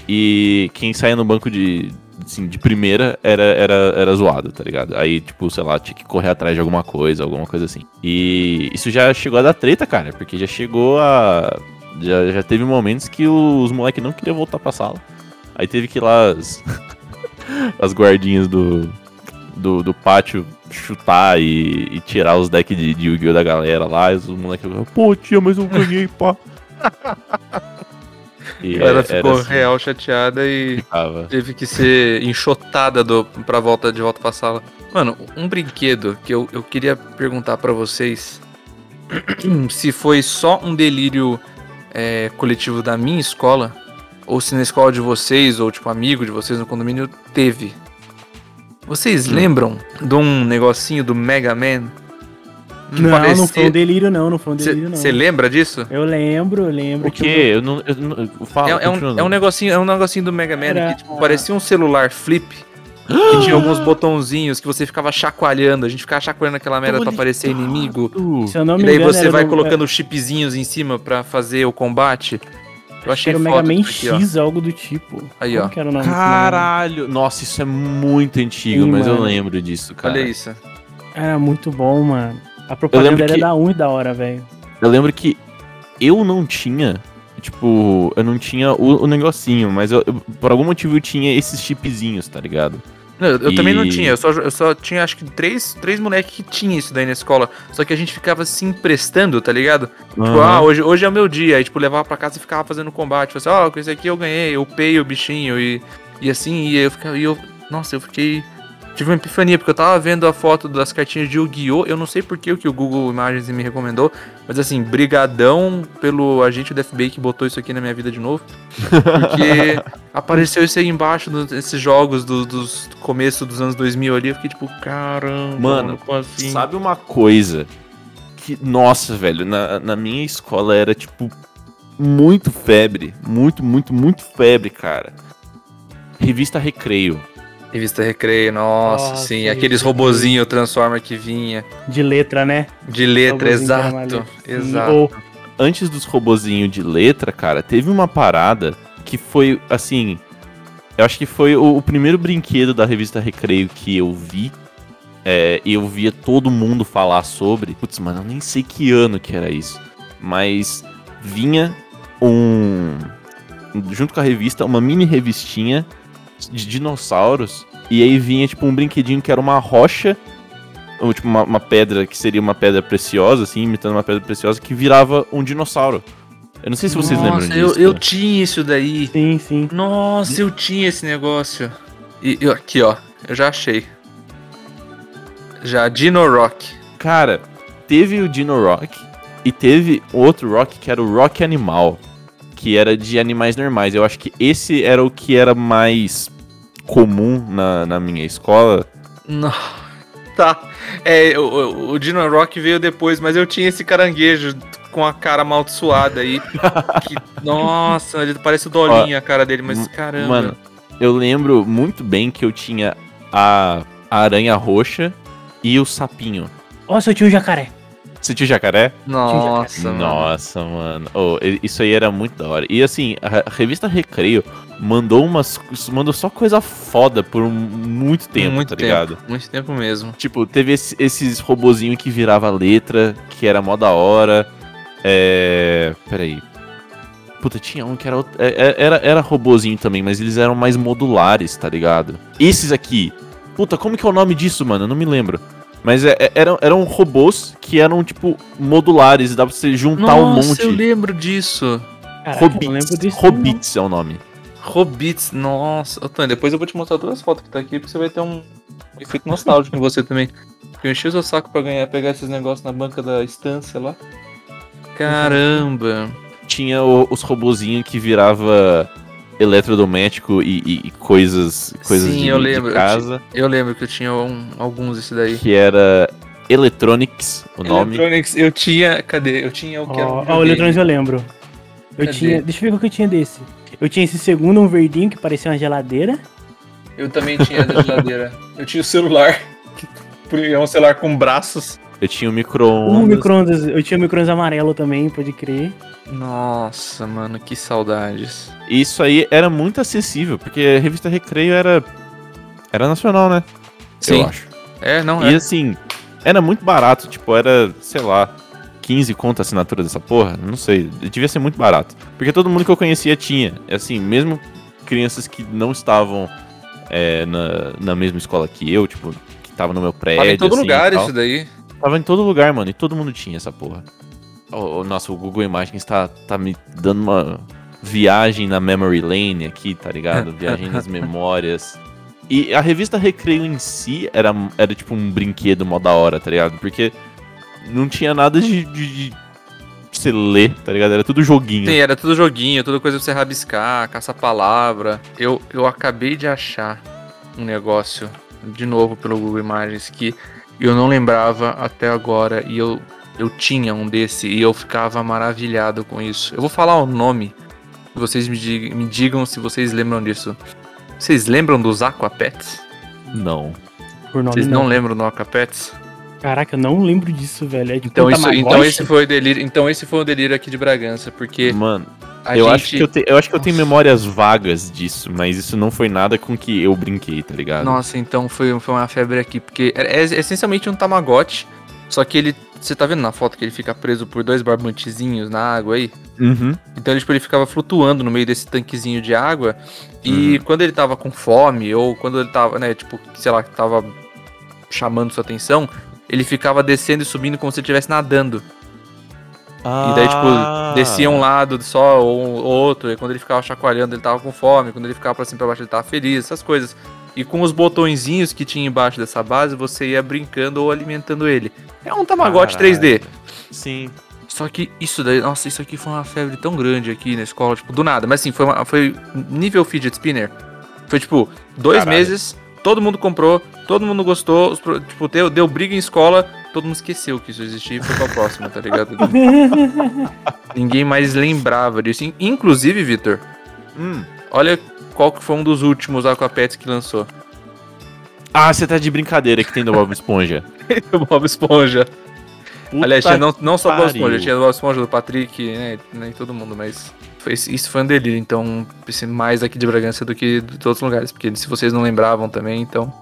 E quem saía no banco de, assim, de primeira era, era, era zoado, tá ligado? Aí, tipo, sei lá, tinha que correr atrás de alguma coisa, alguma coisa assim. E isso já chegou a dar treta, cara, porque já chegou a. Já, já teve momentos que os moleques não queriam voltar pra sala. Aí teve que ir lá as, as guardinhas do, do, do pátio chutar e, e tirar os decks de, de Yu-Gi-Oh! da galera lá. E os moleques pô, tia, mas eu ganhei, pá. E Ela ficou assim, real chateada e. ficava. Teve que ser enxotada do, pra volta de volta pra sala. Mano, um brinquedo que eu, eu queria perguntar pra vocês se foi só um delírio é, coletivo da minha escola, ou se na escola de vocês, ou tipo amigo de vocês no condomínio, teve. Vocês Hum. lembram de um negocinho do Mega Man? Que Não, não parecia- foi um delírio, não. Não foi um delírio, não. Você lembra disso? Eu lembro, eu lembro. O que quê? Eu não. Eu não eu falo, É, é um, é um negocinho, é um negocinho do Mega Man Era que tipo, parecia um celular flip. Que tinha alguns botãozinhos que você ficava chacoalhando. A gente ficava chacoalhando aquela merda pra aparecer inimigo. Se eu não me E daí engano, você vai no- colocando chipzinhos em cima pra fazer o combate. Eu achei Era o Mega Man ó. X, algo do tipo. Aí, ó. que era o nome desse Mega Man? Caralho! Nossa, isso é muito antigo, Sim, mas eu mano. lembro disso, cara. Olha isso. Era muito bom, mano. A propaganda era que- da 1 e da hora, velho. Eu lembro que eu não tinha, tipo, eu não tinha o, o negocinho, mas eu- eu- por algum motivo eu tinha esses chipzinhos, tá ligado? Não, eu, eu também não E- tinha, eu só, eu só tinha acho que três, três moleques que tinham isso daí na escola. Só que a gente ficava se emprestando, tá ligado? Tipo, ah, hoje, hoje é o meu dia. Aí, tipo, levava pra casa e ficava fazendo combate. Falei assim, ó, com esse aqui eu ganhei, eu upei o bichinho e, e assim, e eu ficava. E eu, nossa, eu fiquei. Tive uma epifania, porque eu tava vendo a foto das cartinhas de Yu-Gi-Oh! Eu não sei por que o que o Google Imagens me recomendou, mas assim, brigadão pelo agente do FBI que botou isso aqui na minha vida de novo. Porque apareceu isso aí embaixo desses jogos do, dos do começo dos anos 2000 ali. Eu fiquei tipo, caramba, Mano, assim? Sabe uma coisa que, nossa, velho, na, na minha escola era, tipo, muito febre. Muito, muito, muito febre, cara. Revista Recreio. Revista Recreio, nossa, Nossa, sim. Aqueles robozinho Transformer que vinha. De letra, né? De letra, exato. Exato. Ou Antes dos robozinhos de letra, cara, teve uma parada que foi, assim... Eu acho que foi o, o primeiro brinquedo da revista Recreio que eu vi. É, e eu via todo mundo falar sobre. Putz, mano, eu nem sei que ano que era isso. Mas vinha um. Junto com a revista, uma mini revistinha de dinossauros. E aí vinha, tipo, um brinquedinho que era uma rocha. Ou, tipo, uma, uma pedra que seria uma pedra preciosa, assim, imitando uma pedra preciosa, que virava um dinossauro. Eu não sei se vocês lembram Nossa, disso. eu, eu tinha isso daí. sim, sim. Nossa, eu tinha esse negócio. E eu- aqui, ó. Eu já achei. Já, Dino Rock. Cara, teve o Dino Rock e teve outro Rock que era o Rock Animal, que era de animais normais. Eu acho que esse era o que era mais comum na, na minha escola. Não. Tá. É, o, o- o Dino Rock veio depois, mas eu tinha esse caranguejo com a cara amaldiçoada aí. que, nossa, ele parece o Dolinho a cara dele, mas caramba. Mano, eu lembro muito bem que eu tinha a, a aranha roxa e o sapinho. Nossa, eu tinha um jacaré. Você tinha o jacaré? Nossa, mano. Nossa, mano. Oh, isso aí era muito da hora. E assim, a revista Recreio mandou umas. mandou só coisa foda por muito tempo, muito tá tempo, ligado? Muito tempo mesmo. Tipo, teve esse- esses robozinho que virava letra, que era mó da hora. É. Peraí. Puta, tinha um que era, é- é- era. Era robozinho também, mas eles eram mais modulares, tá ligado? Esses aqui. Puta, como que é o nome disso, mano? Eu não me lembro. Mas é- é- eram, eram robôs que eram, tipo, modulares, dá pra você juntar um Nossa, monte. eu lembro disso. Caraca, eu lembro disso. Hobbits é o nome. Hobbits, nossa. Ô, Tânia, depois eu vou te mostrar todas as fotos que tá aqui, porque você vai ter um efeito nostálgico em você também. Porque eu enchi o seu saco pra ganhar, pegar esses negócios na banca da estância lá. Caramba. Tinha o- os robozinhos que virava eletrodoméstico e, e- e coisas, coisas Sim, de, eu de lembro, eu casa. Eu lembro que eu tinha um- alguns desse daí. Que era Electronics, o nome. Electronics, eu tinha. Cadê? Eu tinha o que era. Ó, ó, o. Eletrônicos eu lembro. Eu Cadê? tinha. Deixa eu ver qual que eu tinha desse. Eu tinha esse segundo, um verdinho que parecia uma geladeira. Eu também tinha da geladeira. Eu tinha o celular. que É um celular com braços. Eu tinha o Um micro-ondas. micro-ondas. Eu tinha um micro-ondas amarelo também, pode crer. Nossa, mano, que saudades. Isso aí era muito acessível, porque a revista Recreio era. Era nacional, né? Sim. Eu acho. É, não E é. assim, era muito barato, tipo, era, sei lá, 15 conto a assinatura dessa porra, não sei, devia ser muito barato. Porque todo mundo que eu conhecia tinha, assim, mesmo crianças que não estavam é, na, na mesma escola que eu, tipo, que tava no meu prédio, Fala em todo assim, lugar e isso daí. Tava em todo lugar, mano, e todo mundo tinha essa porra. Oh, nossa, o Google Imagens tá, tá me dando uma viagem na memory lane aqui, tá ligado? Viagem nas memórias. E a revista Recreio em si era, era tipo um brinquedo mó da hora, tá ligado? Porque não tinha nada de, de, de você ler, tá ligado? Era tudo joguinho. Sim, era tudo joguinho, tudo coisa pra você rabiscar, caça-palavra. Eu, eu acabei de achar um negócio, de novo pelo Google Imagens, que eu não lembrava até agora e eu, eu tinha um desse e eu ficava maravilhado com isso. Eu vou falar o nome, vocês me, dig- me digam se vocês lembram disso. Vocês lembram dos Aquapets? Não. Por nome Vocês não. não lembram do Ocapets? Caraca, eu não lembro disso, velho. É Então, isso, então esse foi o delírio. Então esse foi o delírio aqui de Bragança, porque Mano, a eu, gente. acho que eu, te- eu acho que eu tenho memórias vagas disso, mas isso não foi nada com que eu brinquei, tá ligado? Nossa, então foi, foi uma febre aqui, porque é, é essencialmente um Tamagotchi, só que ele. Você tá vendo na foto que ele fica preso por dois barbantezinhos na água aí? Uhum. Então ele, tipo, ele ficava flutuando no meio desse tanquezinho de água. Uhum. E quando ele tava com fome, ou quando ele tava, né, tipo, sei lá, que tava chamando sua atenção, ele ficava descendo e subindo como se ele estivesse nadando. E daí, tipo, Ah. descia um lado só ou ou outro. E quando ele ficava chacoalhando, ele tava com fome. Quando ele ficava pra cima e pra baixo, ele tava feliz, essas coisas. E com os botõezinhos que tinha embaixo dessa base, você ia brincando ou alimentando ele. É um Tamagotchi Caralho. 3D. Sim. Só que isso daí, nossa, isso aqui foi uma febre tão grande aqui na escola, tipo, do nada. Mas assim, foi, uma- foi nível fidget spinner. Foi tipo, dois Caralho. meses, todo mundo comprou, todo mundo gostou, os tipo, deu, deu briga em escola, todo mundo esqueceu que isso existia e foi pra próxima, tá ligado? Ninguém mais lembrava disso. In- Inclusive, Vitor, Hum. olha qual que foi um dos últimos Aquapets que lançou. Ah, você tá de brincadeira que tem do Bob Esponja. o Bob Esponja. Puta Aliás, tinha não, não só o Bob pariu. Esponja, tinha o Bob Esponja do Patrick, né, e todo mundo, mas foi, isso foi um delírio, então, esse- mais aqui de Bragança do que de outros lugares, porque se vocês não lembravam também, então...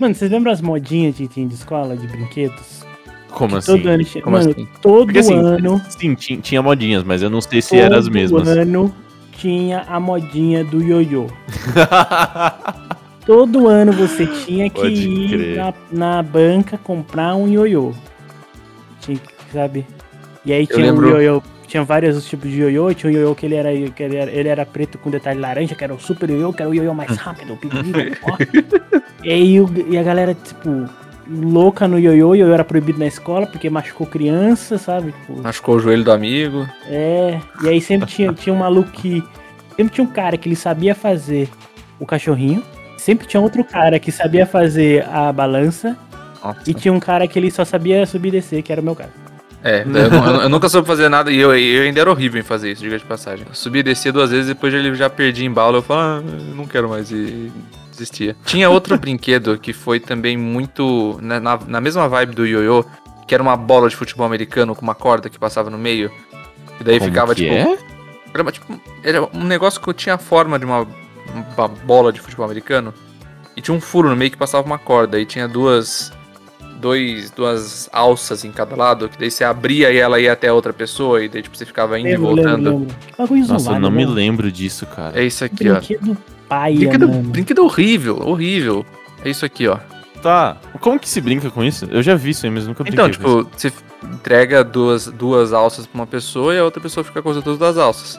Mano, vocês lembram as modinhas que tinha de escola, de brinquedos? Como assim? Todo ano. Como Mano, assim? todo Porque assim, ano. sim, tinha, modinhas, mas eu não sei se eram as todo mesmas. ano tinha a modinha do ioiô. Todo ano você tinha que Pode ir na, na banca comprar um ioiô. Tinha sabe? E aí tinha um ioiô. Tinha vários tipos de ioiô. Tinha um ioiô que ele era, que ele era, ele era preto com detalhe laranja, que era o super ioiô, que era o ioiô mais rápido. e aí e a galera, tipo, louca no ioiô. Ioiô era proibido na escola porque machucou criança, sabe? Tipo, Machucou o joelho do amigo. é, e aí sempre tinha, tinha um maluco que. Sempre tinha um cara que ele sabia fazer o cachorrinho. Sempre tinha outro cara que sabia fazer a balança. Nossa. E tinha um cara que ele só sabia subir e descer, que era o meu caso. É, eu, eu- nunca soube fazer nada e eu, eu ainda era horrível em fazer isso, diga de passagem. Eu subia e descia duas vezes, depois ele já perdi em bala, eu falo, ah, não quero mais e desistia. Tinha outro brinquedo que foi também muito na, na, na mesma vibe do ioiô, que era uma bola de futebol americano com uma corda que passava no meio. E daí Como ficava que tipo, é? era, tipo. Era um negócio que tinha a forma de uma, uma bola de futebol americano. E tinha um furo no meio que passava uma corda. E tinha duas. Dois, duas alças em cada lado, que daí você abria e ela ia até a outra pessoa, e daí tipo, você ficava indo Lembro, e voltando. lembro, lembro. Nossa, eu não me né? lembro disso, cara. É isso aqui, ó. Brinquedo paia, Brinquedo, mano. brinquedo horrível, horrível. É isso aqui, ó. Tá. Como que se brinca com isso? Eu já vi isso aí, mas nunca brinquei Então, com isso. tipo, você entrega duas, duas alças pra uma pessoa e a outra pessoa fica com as outras duas alças.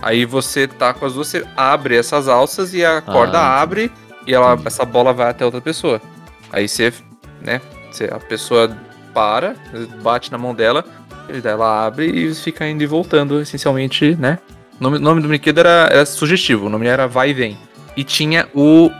Aí você tá com as duas, você abre essas alças e a corda entendi. abre e ela, Entendi. essa bola vai até outra pessoa. Aí você, né, você, a pessoa para, bate na mão dela, e ela abre e fica indo e voltando, essencialmente, né? O nome, nome do brinquedo era, era sugestivo, o nome era Vai e Vem. E tinha o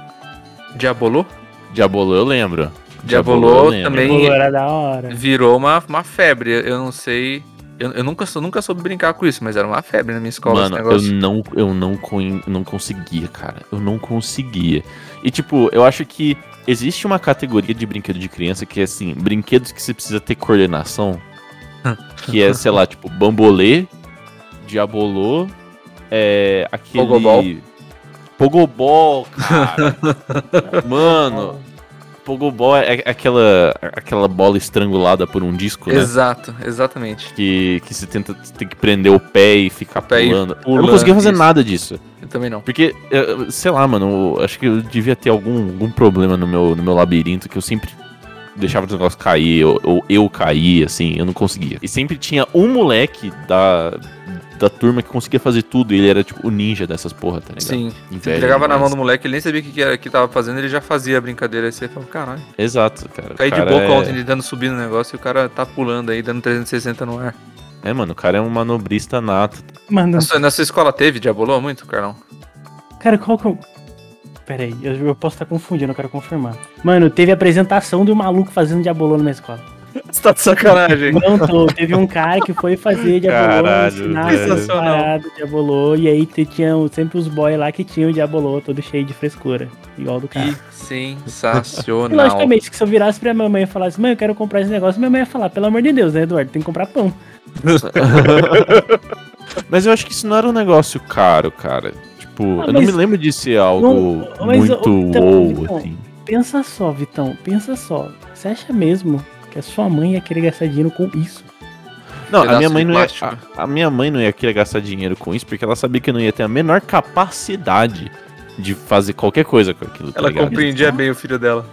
Diabolô. Diabolô eu lembro. Diabolô eu lembro. também- Pô, era da hora. virou uma, uma febre. Eu não sei. Eu, eu nunca, sou- nunca soube brincar com isso, mas era uma febre na minha escola Mano, esse eu negócio. não, eu não, não conseguia, cara. Eu não conseguia. E, tipo, eu acho que existe uma categoria de brinquedo de criança que é, assim, brinquedos que você precisa ter coordenação. que é, sei lá, tipo, bambolê, diabolô, é, aquele... Pogobol. Pogobol, cara. Mano, Pogobol é é aquela, aquela bola estrangulada por um disco, né? Exato, exatamente. que, que você tenta tem que prender o pé e ficar pé e pulando. Eu pulando, não conseguia fazer isso. nada disso. Eu também não. Porque, sei lá, mano, eu acho que eu devia ter algum, algum problema no meu, no meu labirinto que eu sempre deixava os negócios cair, ou, ou eu cair, assim, eu não conseguia. E sempre tinha um moleque da, da turma que conseguia fazer tudo, e ele era tipo o ninja dessas porra, tá ligado? Sim. Você Inveja entregava na mão do moleque, ele nem sabia o que, que, era, que tava fazendo, ele já fazia a brincadeira. Aí você falou, caralho. Exato, cara. O Caí de boca é... ontem, ele dando subir no negócio e o cara tá pulando aí, dando 360 no ar. É, mano, o cara é um manobrista nato. Mano, Na sua, na sua escola teve Diabolô muito, Carlão? cara, qual que eu. Pera aí, eu, eu posso estar confundindo, eu quero confirmar. Mano, teve apresentação do maluco fazendo diabolô na minha escola. Você tá de sacanagem. Não tô. Teve um cara que foi fazer Diabolô, Caralho, ensinar paradas Diabolô, e aí te- tinha sempre os boys lá que tinham Diabolô todo cheio de frescura, igual do cara. Que E sensacional. logicamente que se eu virasse pra minha mãe e falasse, mãe, eu quero comprar esse negócio, minha mãe ia falar, pelo amor de Deus, né, Eduardo, tem que comprar pão. Mas eu acho que isso não era um negócio caro, cara. Tipo, Ah, eu não me lembro de ser algo Não, mas, muito então, wow, assim. Pensa só, Vitão, pensa só. Você acha mesmo que a sua mãe ia querer gastar dinheiro com isso? Não, a minha mãe não ia, a, a minha mãe não ia querer gastar dinheiro com isso porque ela sabia que eu não ia ter a menor capacidade de fazer qualquer coisa com aquilo. tá Ela ligado? compreendia bem o filho dela.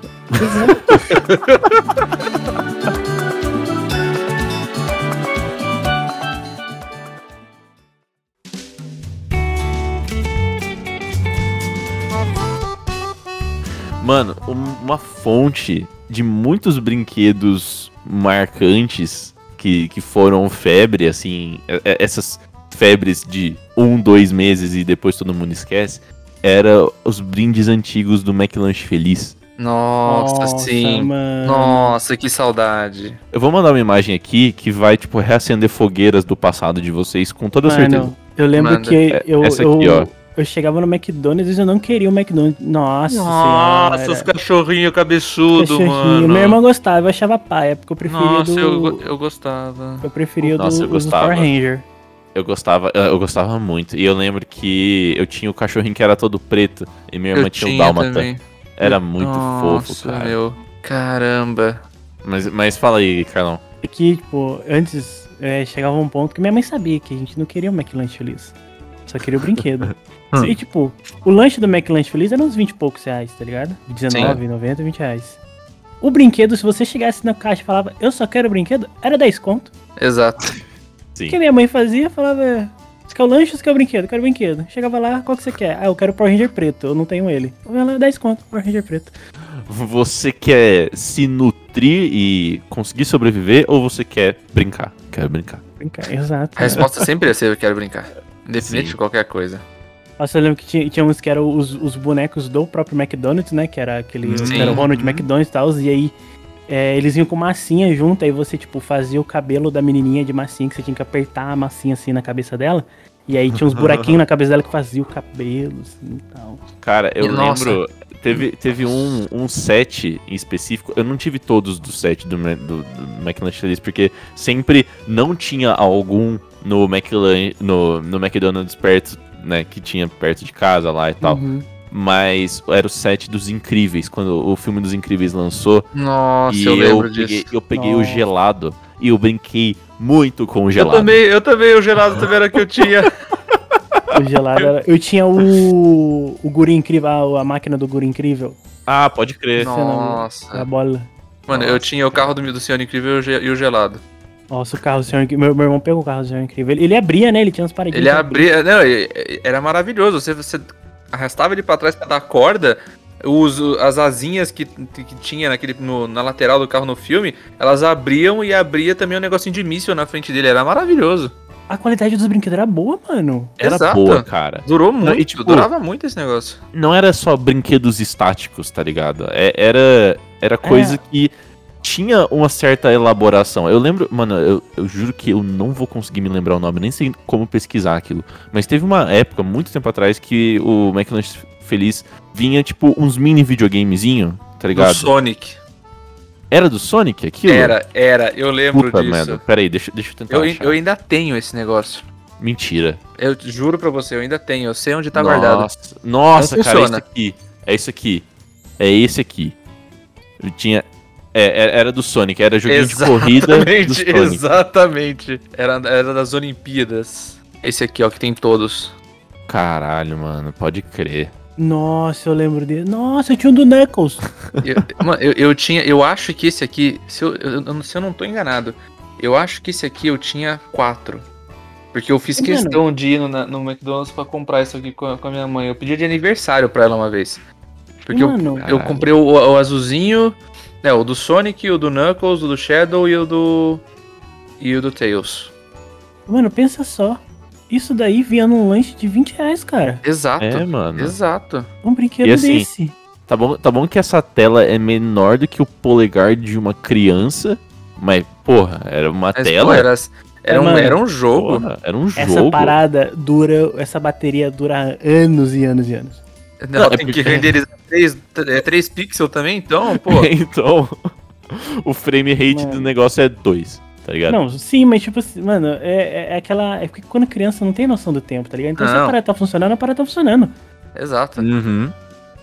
Mano, um- uma fonte de muitos brinquedos marcantes que, que foram febre, assim, é- é- essas febres de um, dois meses e depois todo mundo esquece, era os brindes antigos do McLanche Feliz. Nossa, sim. Mano. Nossa, que saudade. Eu vou mandar uma imagem aqui que vai, tipo, reacender fogueiras do passado de vocês, com toda certeza. Mano, eu lembro Manda. que É, eu, essa eu, aqui, ó. Eu chegava no McDonald's e eu não queria o McDonald's. Nossa, Nossa, senhora. os cachorrinhos cabeçudos, Cachorrinho. mano. Minha irmã gostava, eu achava paia, porque eu preferia Nossa, do... eu, eu gostava. Eu preferia o do, Nossa, eu gostava. Power Ranger. Eu gostava, eu gostava muito. E eu lembro que eu tinha o cachorrinho que era todo preto e minha irmã Eu tinha o dálmata. também. Era muito Nossa, fofo, cara. meu. Caramba. Mas, mas fala aí, Carlão. É que, tipo, antes é, chegava um ponto que minha mãe sabia que a gente não queria o McLanche Feliz. Só queria o brinquedo. Hum. e, tipo, o lanche do McLanche Feliz era uns 20 e poucos reais, tá ligado? 19, 90, 20 reais. O brinquedo, se você chegasse na caixa e falava, eu só quero o brinquedo, era 10 conto. Exato. Sim. O que minha mãe fazia, falava, você quer o lanche ou você quer o brinquedo? Eu quero o brinquedo. Chegava lá, qual que você quer? Ah, eu quero o Power Ranger preto, eu não tenho ele. Ela, 10 conto, Power Ranger preto. Você quer se nutrir e conseguir sobreviver ou você quer brincar? Quero brincar. Brincar, exato. A resposta sempre ia ser eu quero brincar. Independente Sim. de qualquer coisa. Nossa, eu lembro que tinha, tinha uns que eram os, os bonecos do próprio McDonald's, né? Que era aquele. Sim. Que era o Ronald McDonald's e tal. E aí é, eles vinham com massinha junto, aí você, tipo, fazia o cabelo da menininha de massinha, que você tinha que apertar a massinha assim na cabeça dela. E aí tinha uns buraquinhos na cabeça dela que fazia o cabelo, assim e tal. Cara, eu E, nossa. lembro. Teve, teve um, um set em específico. Eu não tive todos do set do, do, do McLanche Feliz, porque sempre não tinha algum no, McLan, no, no McDonald's perto, né? Que tinha perto de casa lá e tal. Uhum. Mas era o set dos Incríveis, quando o filme dos Incríveis lançou. Nossa, e eu lembro peguei, disso. eu peguei o Nossa. gelado e eu brinquei muito com o Eu gelado. também, eu também, o gelado também era que eu tinha. O gelado era... Eu tinha o. O Guri Incrível, a, a máquina do Guri Incrível. Ah, pode crer. Não. A Nossa. bola. Mano, eu tinha o carro do, do Senhor Incrível o e o gelado. Nossa, o carro do Senhor. Meu, meu irmão pegou o carro do Senhor Incrível. Ele, ele abria, né? Ele tinha umas paredinhas. Ele abria. Não, e- e- era maravilhoso. Você, você arrastava ele pra trás pra dar corda. Os, as asinhas que, que tinha naquele, no- na lateral do carro no filme, elas abriam e abria também um negocinho de míssil na frente dele. Era maravilhoso. A qualidade dos brinquedos era boa, mano. Era Exato. boa, cara. Durou muito, e, tipo, durava muito esse negócio. não era só brinquedos estáticos, tá ligado? É- era, era coisa É. que tinha uma certa elaboração. Eu lembro, mano, eu, eu juro que eu não vou conseguir me lembrar o nome, nem sei como pesquisar aquilo. Mas teve uma época, muito tempo atrás, que o McLanche Feliz vinha, tipo, uns mini videogamezinho, tá Do ligado? Sonic. Era do Sonic aquilo? Era, era. Eu lembro Puta disso. merda. Pera aí, deixa, deixa eu tentar Eu, achar. eu ainda tenho esse negócio. Mentira. Eu juro pra você, eu ainda tenho. Eu sei onde tá guardado. Nossa, Nossa Não cara, é isso aqui. É isso aqui. É esse aqui. Eu tinha. É, é- era do Sonic, era joguinho de corrida do Exatamente, Sonic. exatamente. Era, era das Olimpíadas. Esse aqui, ó, que tem todos. Caralho, mano, pode crer. Nossa, eu lembro dele. Nossa, eu tinha um do Knuckles. Eu, mano, eu, eu tinha. Eu acho que esse aqui. Se eu, eu- eu- se eu não tô enganado, eu acho que esse aqui eu tinha quatro. Porque eu fiz questão de ir no, no McDonald's pra comprar isso aqui com a, com a minha mãe. Eu pedi de aniversário pra ela uma vez. Porque eu, Mano, eu Caralho. comprei o, o azulzinho. É, o do Sonic, o do Knuckles, o do Shadow e o do. E o do Tails. mano, pensa só. Isso daí vinha num lanche de 20 reais, cara. Exato. É, mano. Exato. Um brinquedo E assim, desse. Tá bom, tá bom que essa tela é menor do que o polegar de uma criança Mas, porra, era uma Mas, tela. pô, era, era, um, Mano, era um jogo. porra, era um Essa jogo. parada dura, essa bateria dura anos e anos e anos. Não, Não, é tem que porque- renderizar 3, é 3 pixels também, então, pô. então, o frame rate Mano. do negócio é 2, tá ligado? Não, sim, mas tipo assim, mano, é, é- é aquela. É porque quando criança não tem noção do tempo, tá ligado? Então se a Não. parada tá funcionando, a parada tá funcionando. Exato. Uhum.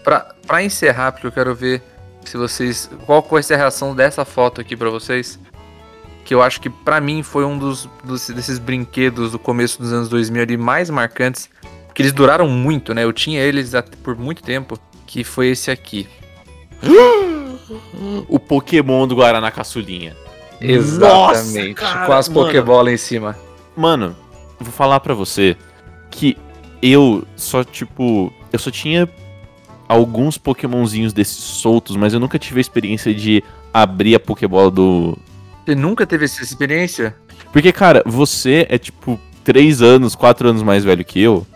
Pra, pra encerrar, porque eu quero ver se vocês. Qual vai ser a reação dessa foto aqui pra vocês? Que eu acho que pra mim foi um dos, dos- desses brinquedos do começo dos anos 2000 ali mais marcantes. Que eles duraram muito, né? Eu tinha eles por muito tempo. Que foi esse aqui. O Pokémon do Guaraná Caçulinha. Exatamente. cara, com as. Pokébola em cima. Mano, vou falar pra você que eu só, tipo, eu só tinha alguns Pokémonzinhos desses soltos, mas eu nunca tive a experiência de abrir a Pokébola do. Você nunca teve essa experiência? Porque, cara, você é tipo 3 anos, 4 anos mais velho que eu.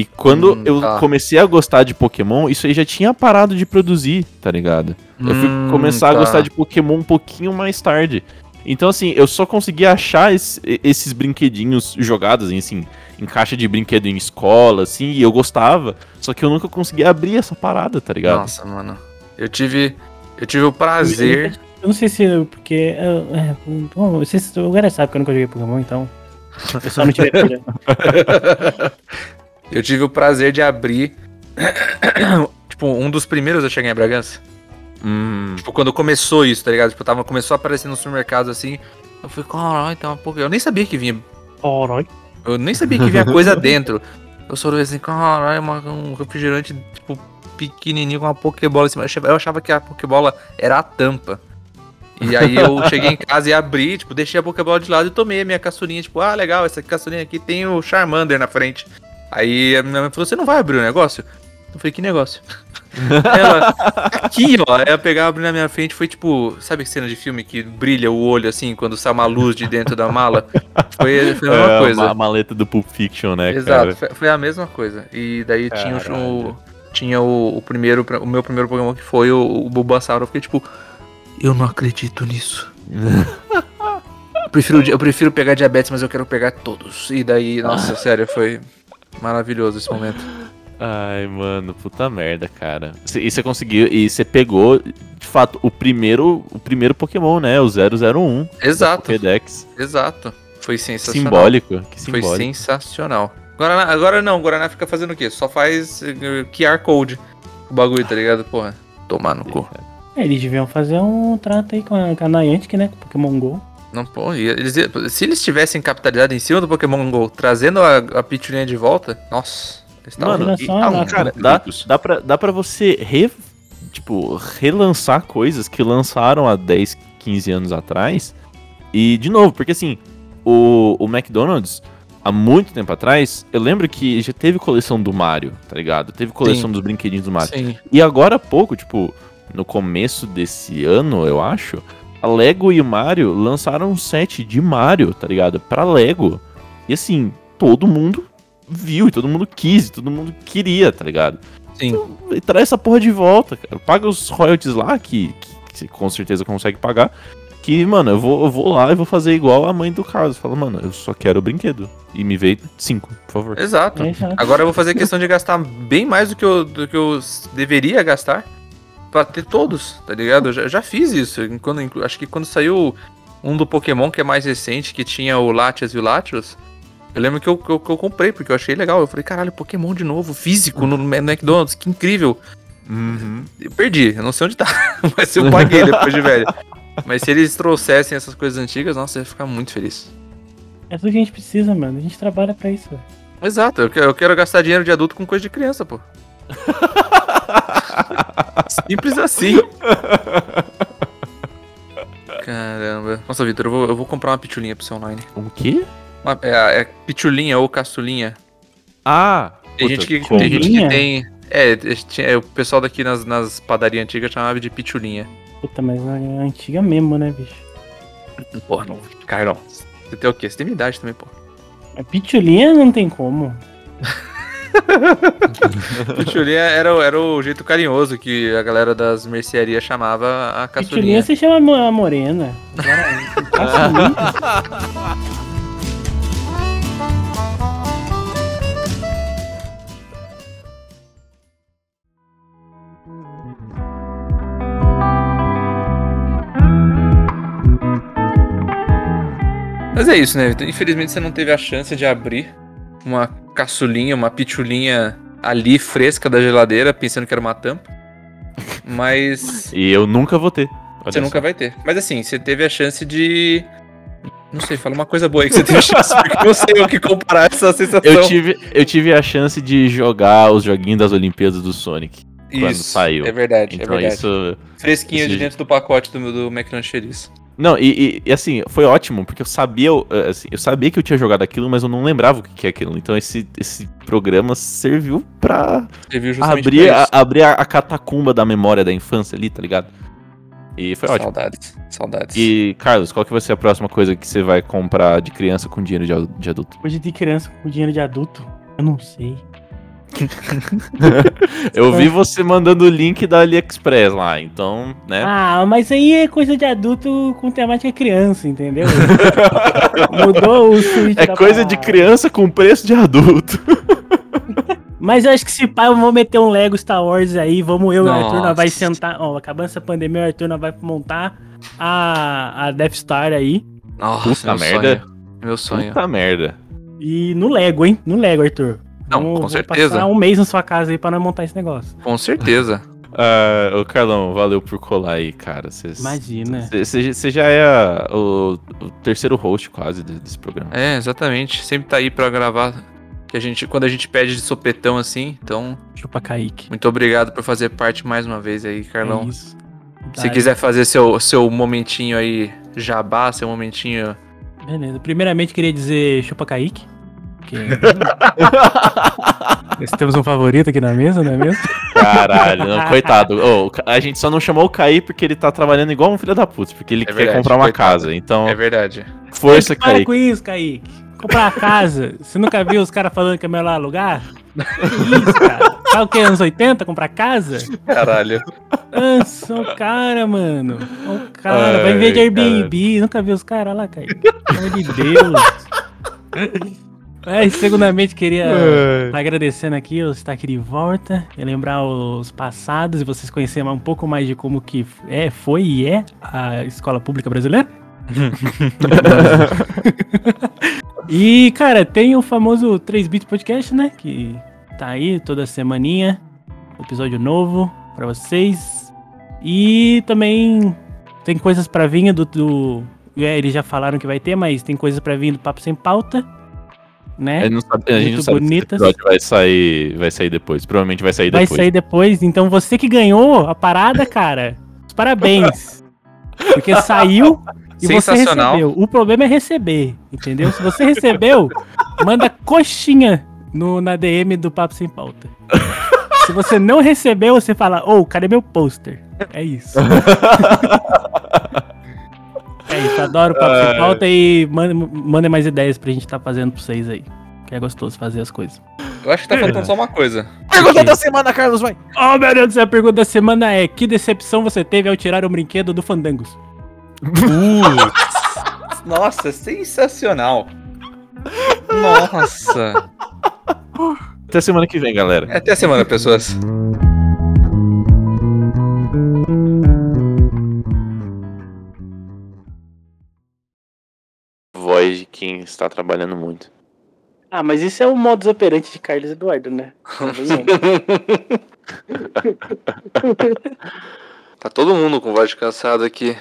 E quando Hum, eu tá. comecei a gostar de Pokémon, isso aí já tinha parado de produzir, tá ligado? Eu fui Hum, começar a tá. gostar de Pokémon um pouquinho mais tarde. Então, assim, eu só consegui achar esse- esses brinquedinhos jogados, assim, em caixa de brinquedo em escola, assim, e eu gostava. Só que eu nunca consegui abrir essa parada, tá ligado? Nossa, mano. Eu tive. Eu tive o prazer. Eu não sei se. Porque. eu- É, bom, se o galera sabe que eu nunca joguei Pokémon, então. Eu só não tive. eu tive o prazer de abrir. tipo, um dos primeiros a chegar em Bragança. Hum, Tipo, quando começou isso, tá ligado? Tipo, tava, começou a aparecer nos supermercados assim. Eu falei, caralho, uma Pokémon. Eu nem sabia que vinha. Caralho. Eu nem sabia que vinha coisa dentro. Eu só olhei assim, caralho, um refrigerante, tipo, pequenininho com uma Pokébola em cima. Eu achava- Eu achava que a Pokébola era a tampa. E aí eu cheguei em casa e abri, tipo, deixei a Pokébola de lado e tomei a minha caçulinha, tipo, ah, legal, essa caçulinha aqui tem o Charmander na frente. Aí a minha mãe falou, você não vai abrir o negócio? Eu falei, que negócio? Ela, aqui, ó. Eu pegava, abri na minha frente, foi tipo, sabe que cena de filme que brilha o olho assim, quando sai uma luz de dentro da mala? Foi, foi a mesma é, coisa. A maleta do Pulp Fiction, né, Exato, cara? foi, a mesma coisa. E daí tinha, o, tinha o, o primeiro, o meu primeiro Pokémon que foi o, o Bulbasaur. Eu fiquei tipo, eu não acredito nisso. eu, prefiro, eu prefiro pegar diabetes, mas eu quero pegar todos. E daí, nossa, sério, foi maravilhoso esse momento. Ai, mano, puta merda, cara. E você conseguiu, e você pegou, de fato, o primeiro, o primeiro Pokémon, né? O 001. da Exato, Pokédex. exato. Foi sensacional. Simbólico. Que Foi simbólico. sensacional. Guaraná, agora não, Guaraná fica fazendo o quê? Só faz eh, QR Code o bagulho, tá ligado? Porra, tomar no cu. É, eles deviam fazer um trato aí com a, com a Niantic, né? Com o Pokémon GO. Não, pô, eles, se eles tivessem capitalizado em cima do Pokémon GO, trazendo a, a Pitulinha de volta, nossa, Mano, e- só, ah, né, Cara, dá, dá, pra, dá pra você re, tipo, relançar coisas que lançaram há 10, 15 anos atrás. E, de novo, porque assim, o, o McDonald's, há muito tempo atrás, eu lembro que já teve coleção do Mario, tá ligado? Teve coleção Sim. dos brinquedinhos do Mario. Sim, E agora há pouco, tipo, no começo desse ano, eu acho, a Lego e o Mario lançaram um set de Mario, tá ligado? Pra Lego. E assim, todo mundo viu, e todo mundo quis, e todo mundo queria, tá ligado? sim. E traz essa porra de volta, cara. Paga os royalties lá, que, que, que você com certeza consegue pagar. Que, mano, eu vou, eu vou lá e vou fazer igual a mãe do Carlos. Fala, mano, eu só quero o brinquedo. E me vê cinco, por favor. Exato. Exato. Agora eu vou fazer questão de gastar bem mais do que eu, do que eu deveria gastar pra ter todos, tá ligado? Eu já, já fiz isso. Quando, acho que quando saiu um do Pokémon que é mais recente, que tinha o Latias e o Latios, eu lembro que eu, que eu, que eu comprei, porque eu achei legal. Eu falei, caralho, Pokémon de novo, físico, no, no McDonald's, que incrível. Uhum. Eu perdi, eu não sei onde tá, mas eu paguei depois de velho. Mas se eles trouxessem essas coisas antigas, nossa, eu ia ficar muito feliz. É tudo que a gente precisa, mano. A gente trabalha pra isso, velho. Exato, eu quero, eu quero gastar dinheiro de adulto com coisa de criança, pô. Simples assim. Caramba. Nossa, Vitor, eu vou, eu vou comprar uma pitulinha pro seu online. O quê? Uma, é, é pitulinha ou caçulinha. Ah! Tem puta, gente que tem. Gente que tem é, tinha- é, o pessoal daqui nas, nas padarias antigas chamava de pitulinha. Puta, mas é antiga mesmo, né, bicho? Porra, não. Carlos, você tem o quê? Você tem minha idade também, pô. A pitulinha não tem como. Pitulinha era, era o jeito carinhoso que a galera das mercearias chamava a Pitulinha caçulinha. você chama mo- a morena. Agora. Mas é isso, né? Vitor? Infelizmente você não teve a chance de abrir uma caçulinha, uma pitulinha ali fresca da geladeira, pensando que era uma tampa. Mas E eu nunca vou ter. Olha você nunca vai ter. Mas assim, você teve a chance de. Não sei, fala uma coisa boa aí que você teve chance, porque eu não sei o que comparar essa sensação. Eu tive, eu tive a chance de jogar os joguinhos das Olimpíadas do Sonic. quando saiu. É verdade, Então é verdade. isso. Fresquinho de isso- dentro do pacote do, do McDonald's Cheerios. Não, e, e- e, assim, foi ótimo, porque eu sabia, eh, assim, eu sabia que eu tinha jogado aquilo, mas eu não lembrava o que que é aquilo. Então esse, esse programa serviu pra Você viu justamente abrir, pra a, abrir a, a catacumba da memória da infância ali, tá ligado? E foi ótimo. Saudades, saudades. E, Carlos, qual que vai ser a próxima coisa que você vai comprar de criança com dinheiro de, de adulto? Hoje de criança com dinheiro de adulto, eu não sei. Eu vi você mandando o link da AliExpress lá, então, né? Ah, mas aí é coisa de adulto com temática criança, entendeu? Mudou o switch é da coisa de criança com preço de adulto. Mas eu acho que se pá, eu vou meter um Lego Star Wars aí, vamos eu e o Arthur, nós vai sentar, ó, acabando essa pandemia, o Arthur nós vai montar a, a Death Star aí, Nossa, Puta meu merda. sonho. Meu sonho. Puta merda. e no Lego, hein, no Lego, Arthur. Não, Vamos- com vou certeza. passar um mês na sua casa aí pra nós montar esse negócio. Com certeza. Ah, ô Carlão, valeu por colar aí, cara. Cês- Imagina. Você já é a- o, o terceiro host quase de- desse programa. É, exatamente. Sempre tá aí pra gravar. Que a gente, quando a gente pede de sopetão assim. Então, Chupa Kaique. muito obrigado por fazer parte mais uma vez aí, Carlão. É isso. Se quiser fazer seu, seu momentinho aí, jabá, seu momentinho. Beleza. Primeiramente, queria dizer chupa Kaique. Que... Nós temos um favorito aqui na mesa, não é mesmo? Caralho, não, coitado. Ô, o Ca- a gente só não chamou o Caí porque ele tá trabalhando igual um filho da puta, porque ele quer verdade, comprar uma coitado. casa. Então, É verdade. força, Para Caí. com isso, Kaique. Comprar a casa. Você nunca viu os caras falando que é melhor alugar? Que isso, cara? Sabe o que? Anos 80? Comprar casa? Caralho. Nossa, o cara, mano. O cara. Vai viver de Ai, Airbnb. Nunca viu os caras lá, Kaique? Pelo amor de Deus. É, segundamente, queria tá agradecendo aqui eu estar aqui de volta lembrar os passados e vocês conhecerem um pouco mais de como que é, foi e é a escola pública brasileira. e, cara, tem o famoso 3 Bits Podcast, né? Que tá aí toda semaninha, episódio novo pra vocês. E também tem coisas pra vir do, do é, eles já falaram que vai ter, mas tem coisas pra vir do Papo Sem Pauta, né? A gente não sabe, a gente não Muito sabe se esse bonitas. episódio vai sair, vai sair depois. Provavelmente vai sair Vai depois. sair depois. Então você que ganhou a parada, cara, parabéns. Porque saiu e você Sensacional. recebeu. O problema é receber, entendeu? Se você recebeu, manda coxinha no, na DM do Papo Sem Pauta. Se você não recebeu, você fala, ô, cadê meu pôster? É isso. é isso, adoro o Papo Sem Ai. Pauta e mandem mandem mais ideias pra gente estar fazendo pra vocês aí. Que é gostoso fazer as coisas. Eu acho que tá faltando só uma coisa. Pergunta da semana, Carlos, vai. Oh, meu Deus do céu, a pergunta da semana é: Que decepção você teve ao tirar o brinquedo do Fandangos? Nossa, sensacional. Nossa. Até semana que vem, galera. Até a semana, pessoas. Quem está trabalhando muito. Ah, mas isso é o modus operandi de Carlos Eduardo, né? Tá todo mundo com voz de cansado aqui.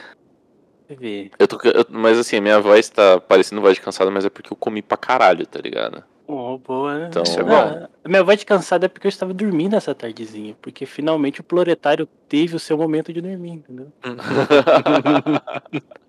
Eu tô, eu- mas assim, minha voz tá parecendo voz de cansada, mas é porque eu comi pra caralho, tá ligado? Oh, boa. Então- Isso é bom. a minha voz de cansada é porque eu estava dormindo essa tardezinha. Porque finalmente o proletário teve o seu momento de dormir, entendeu?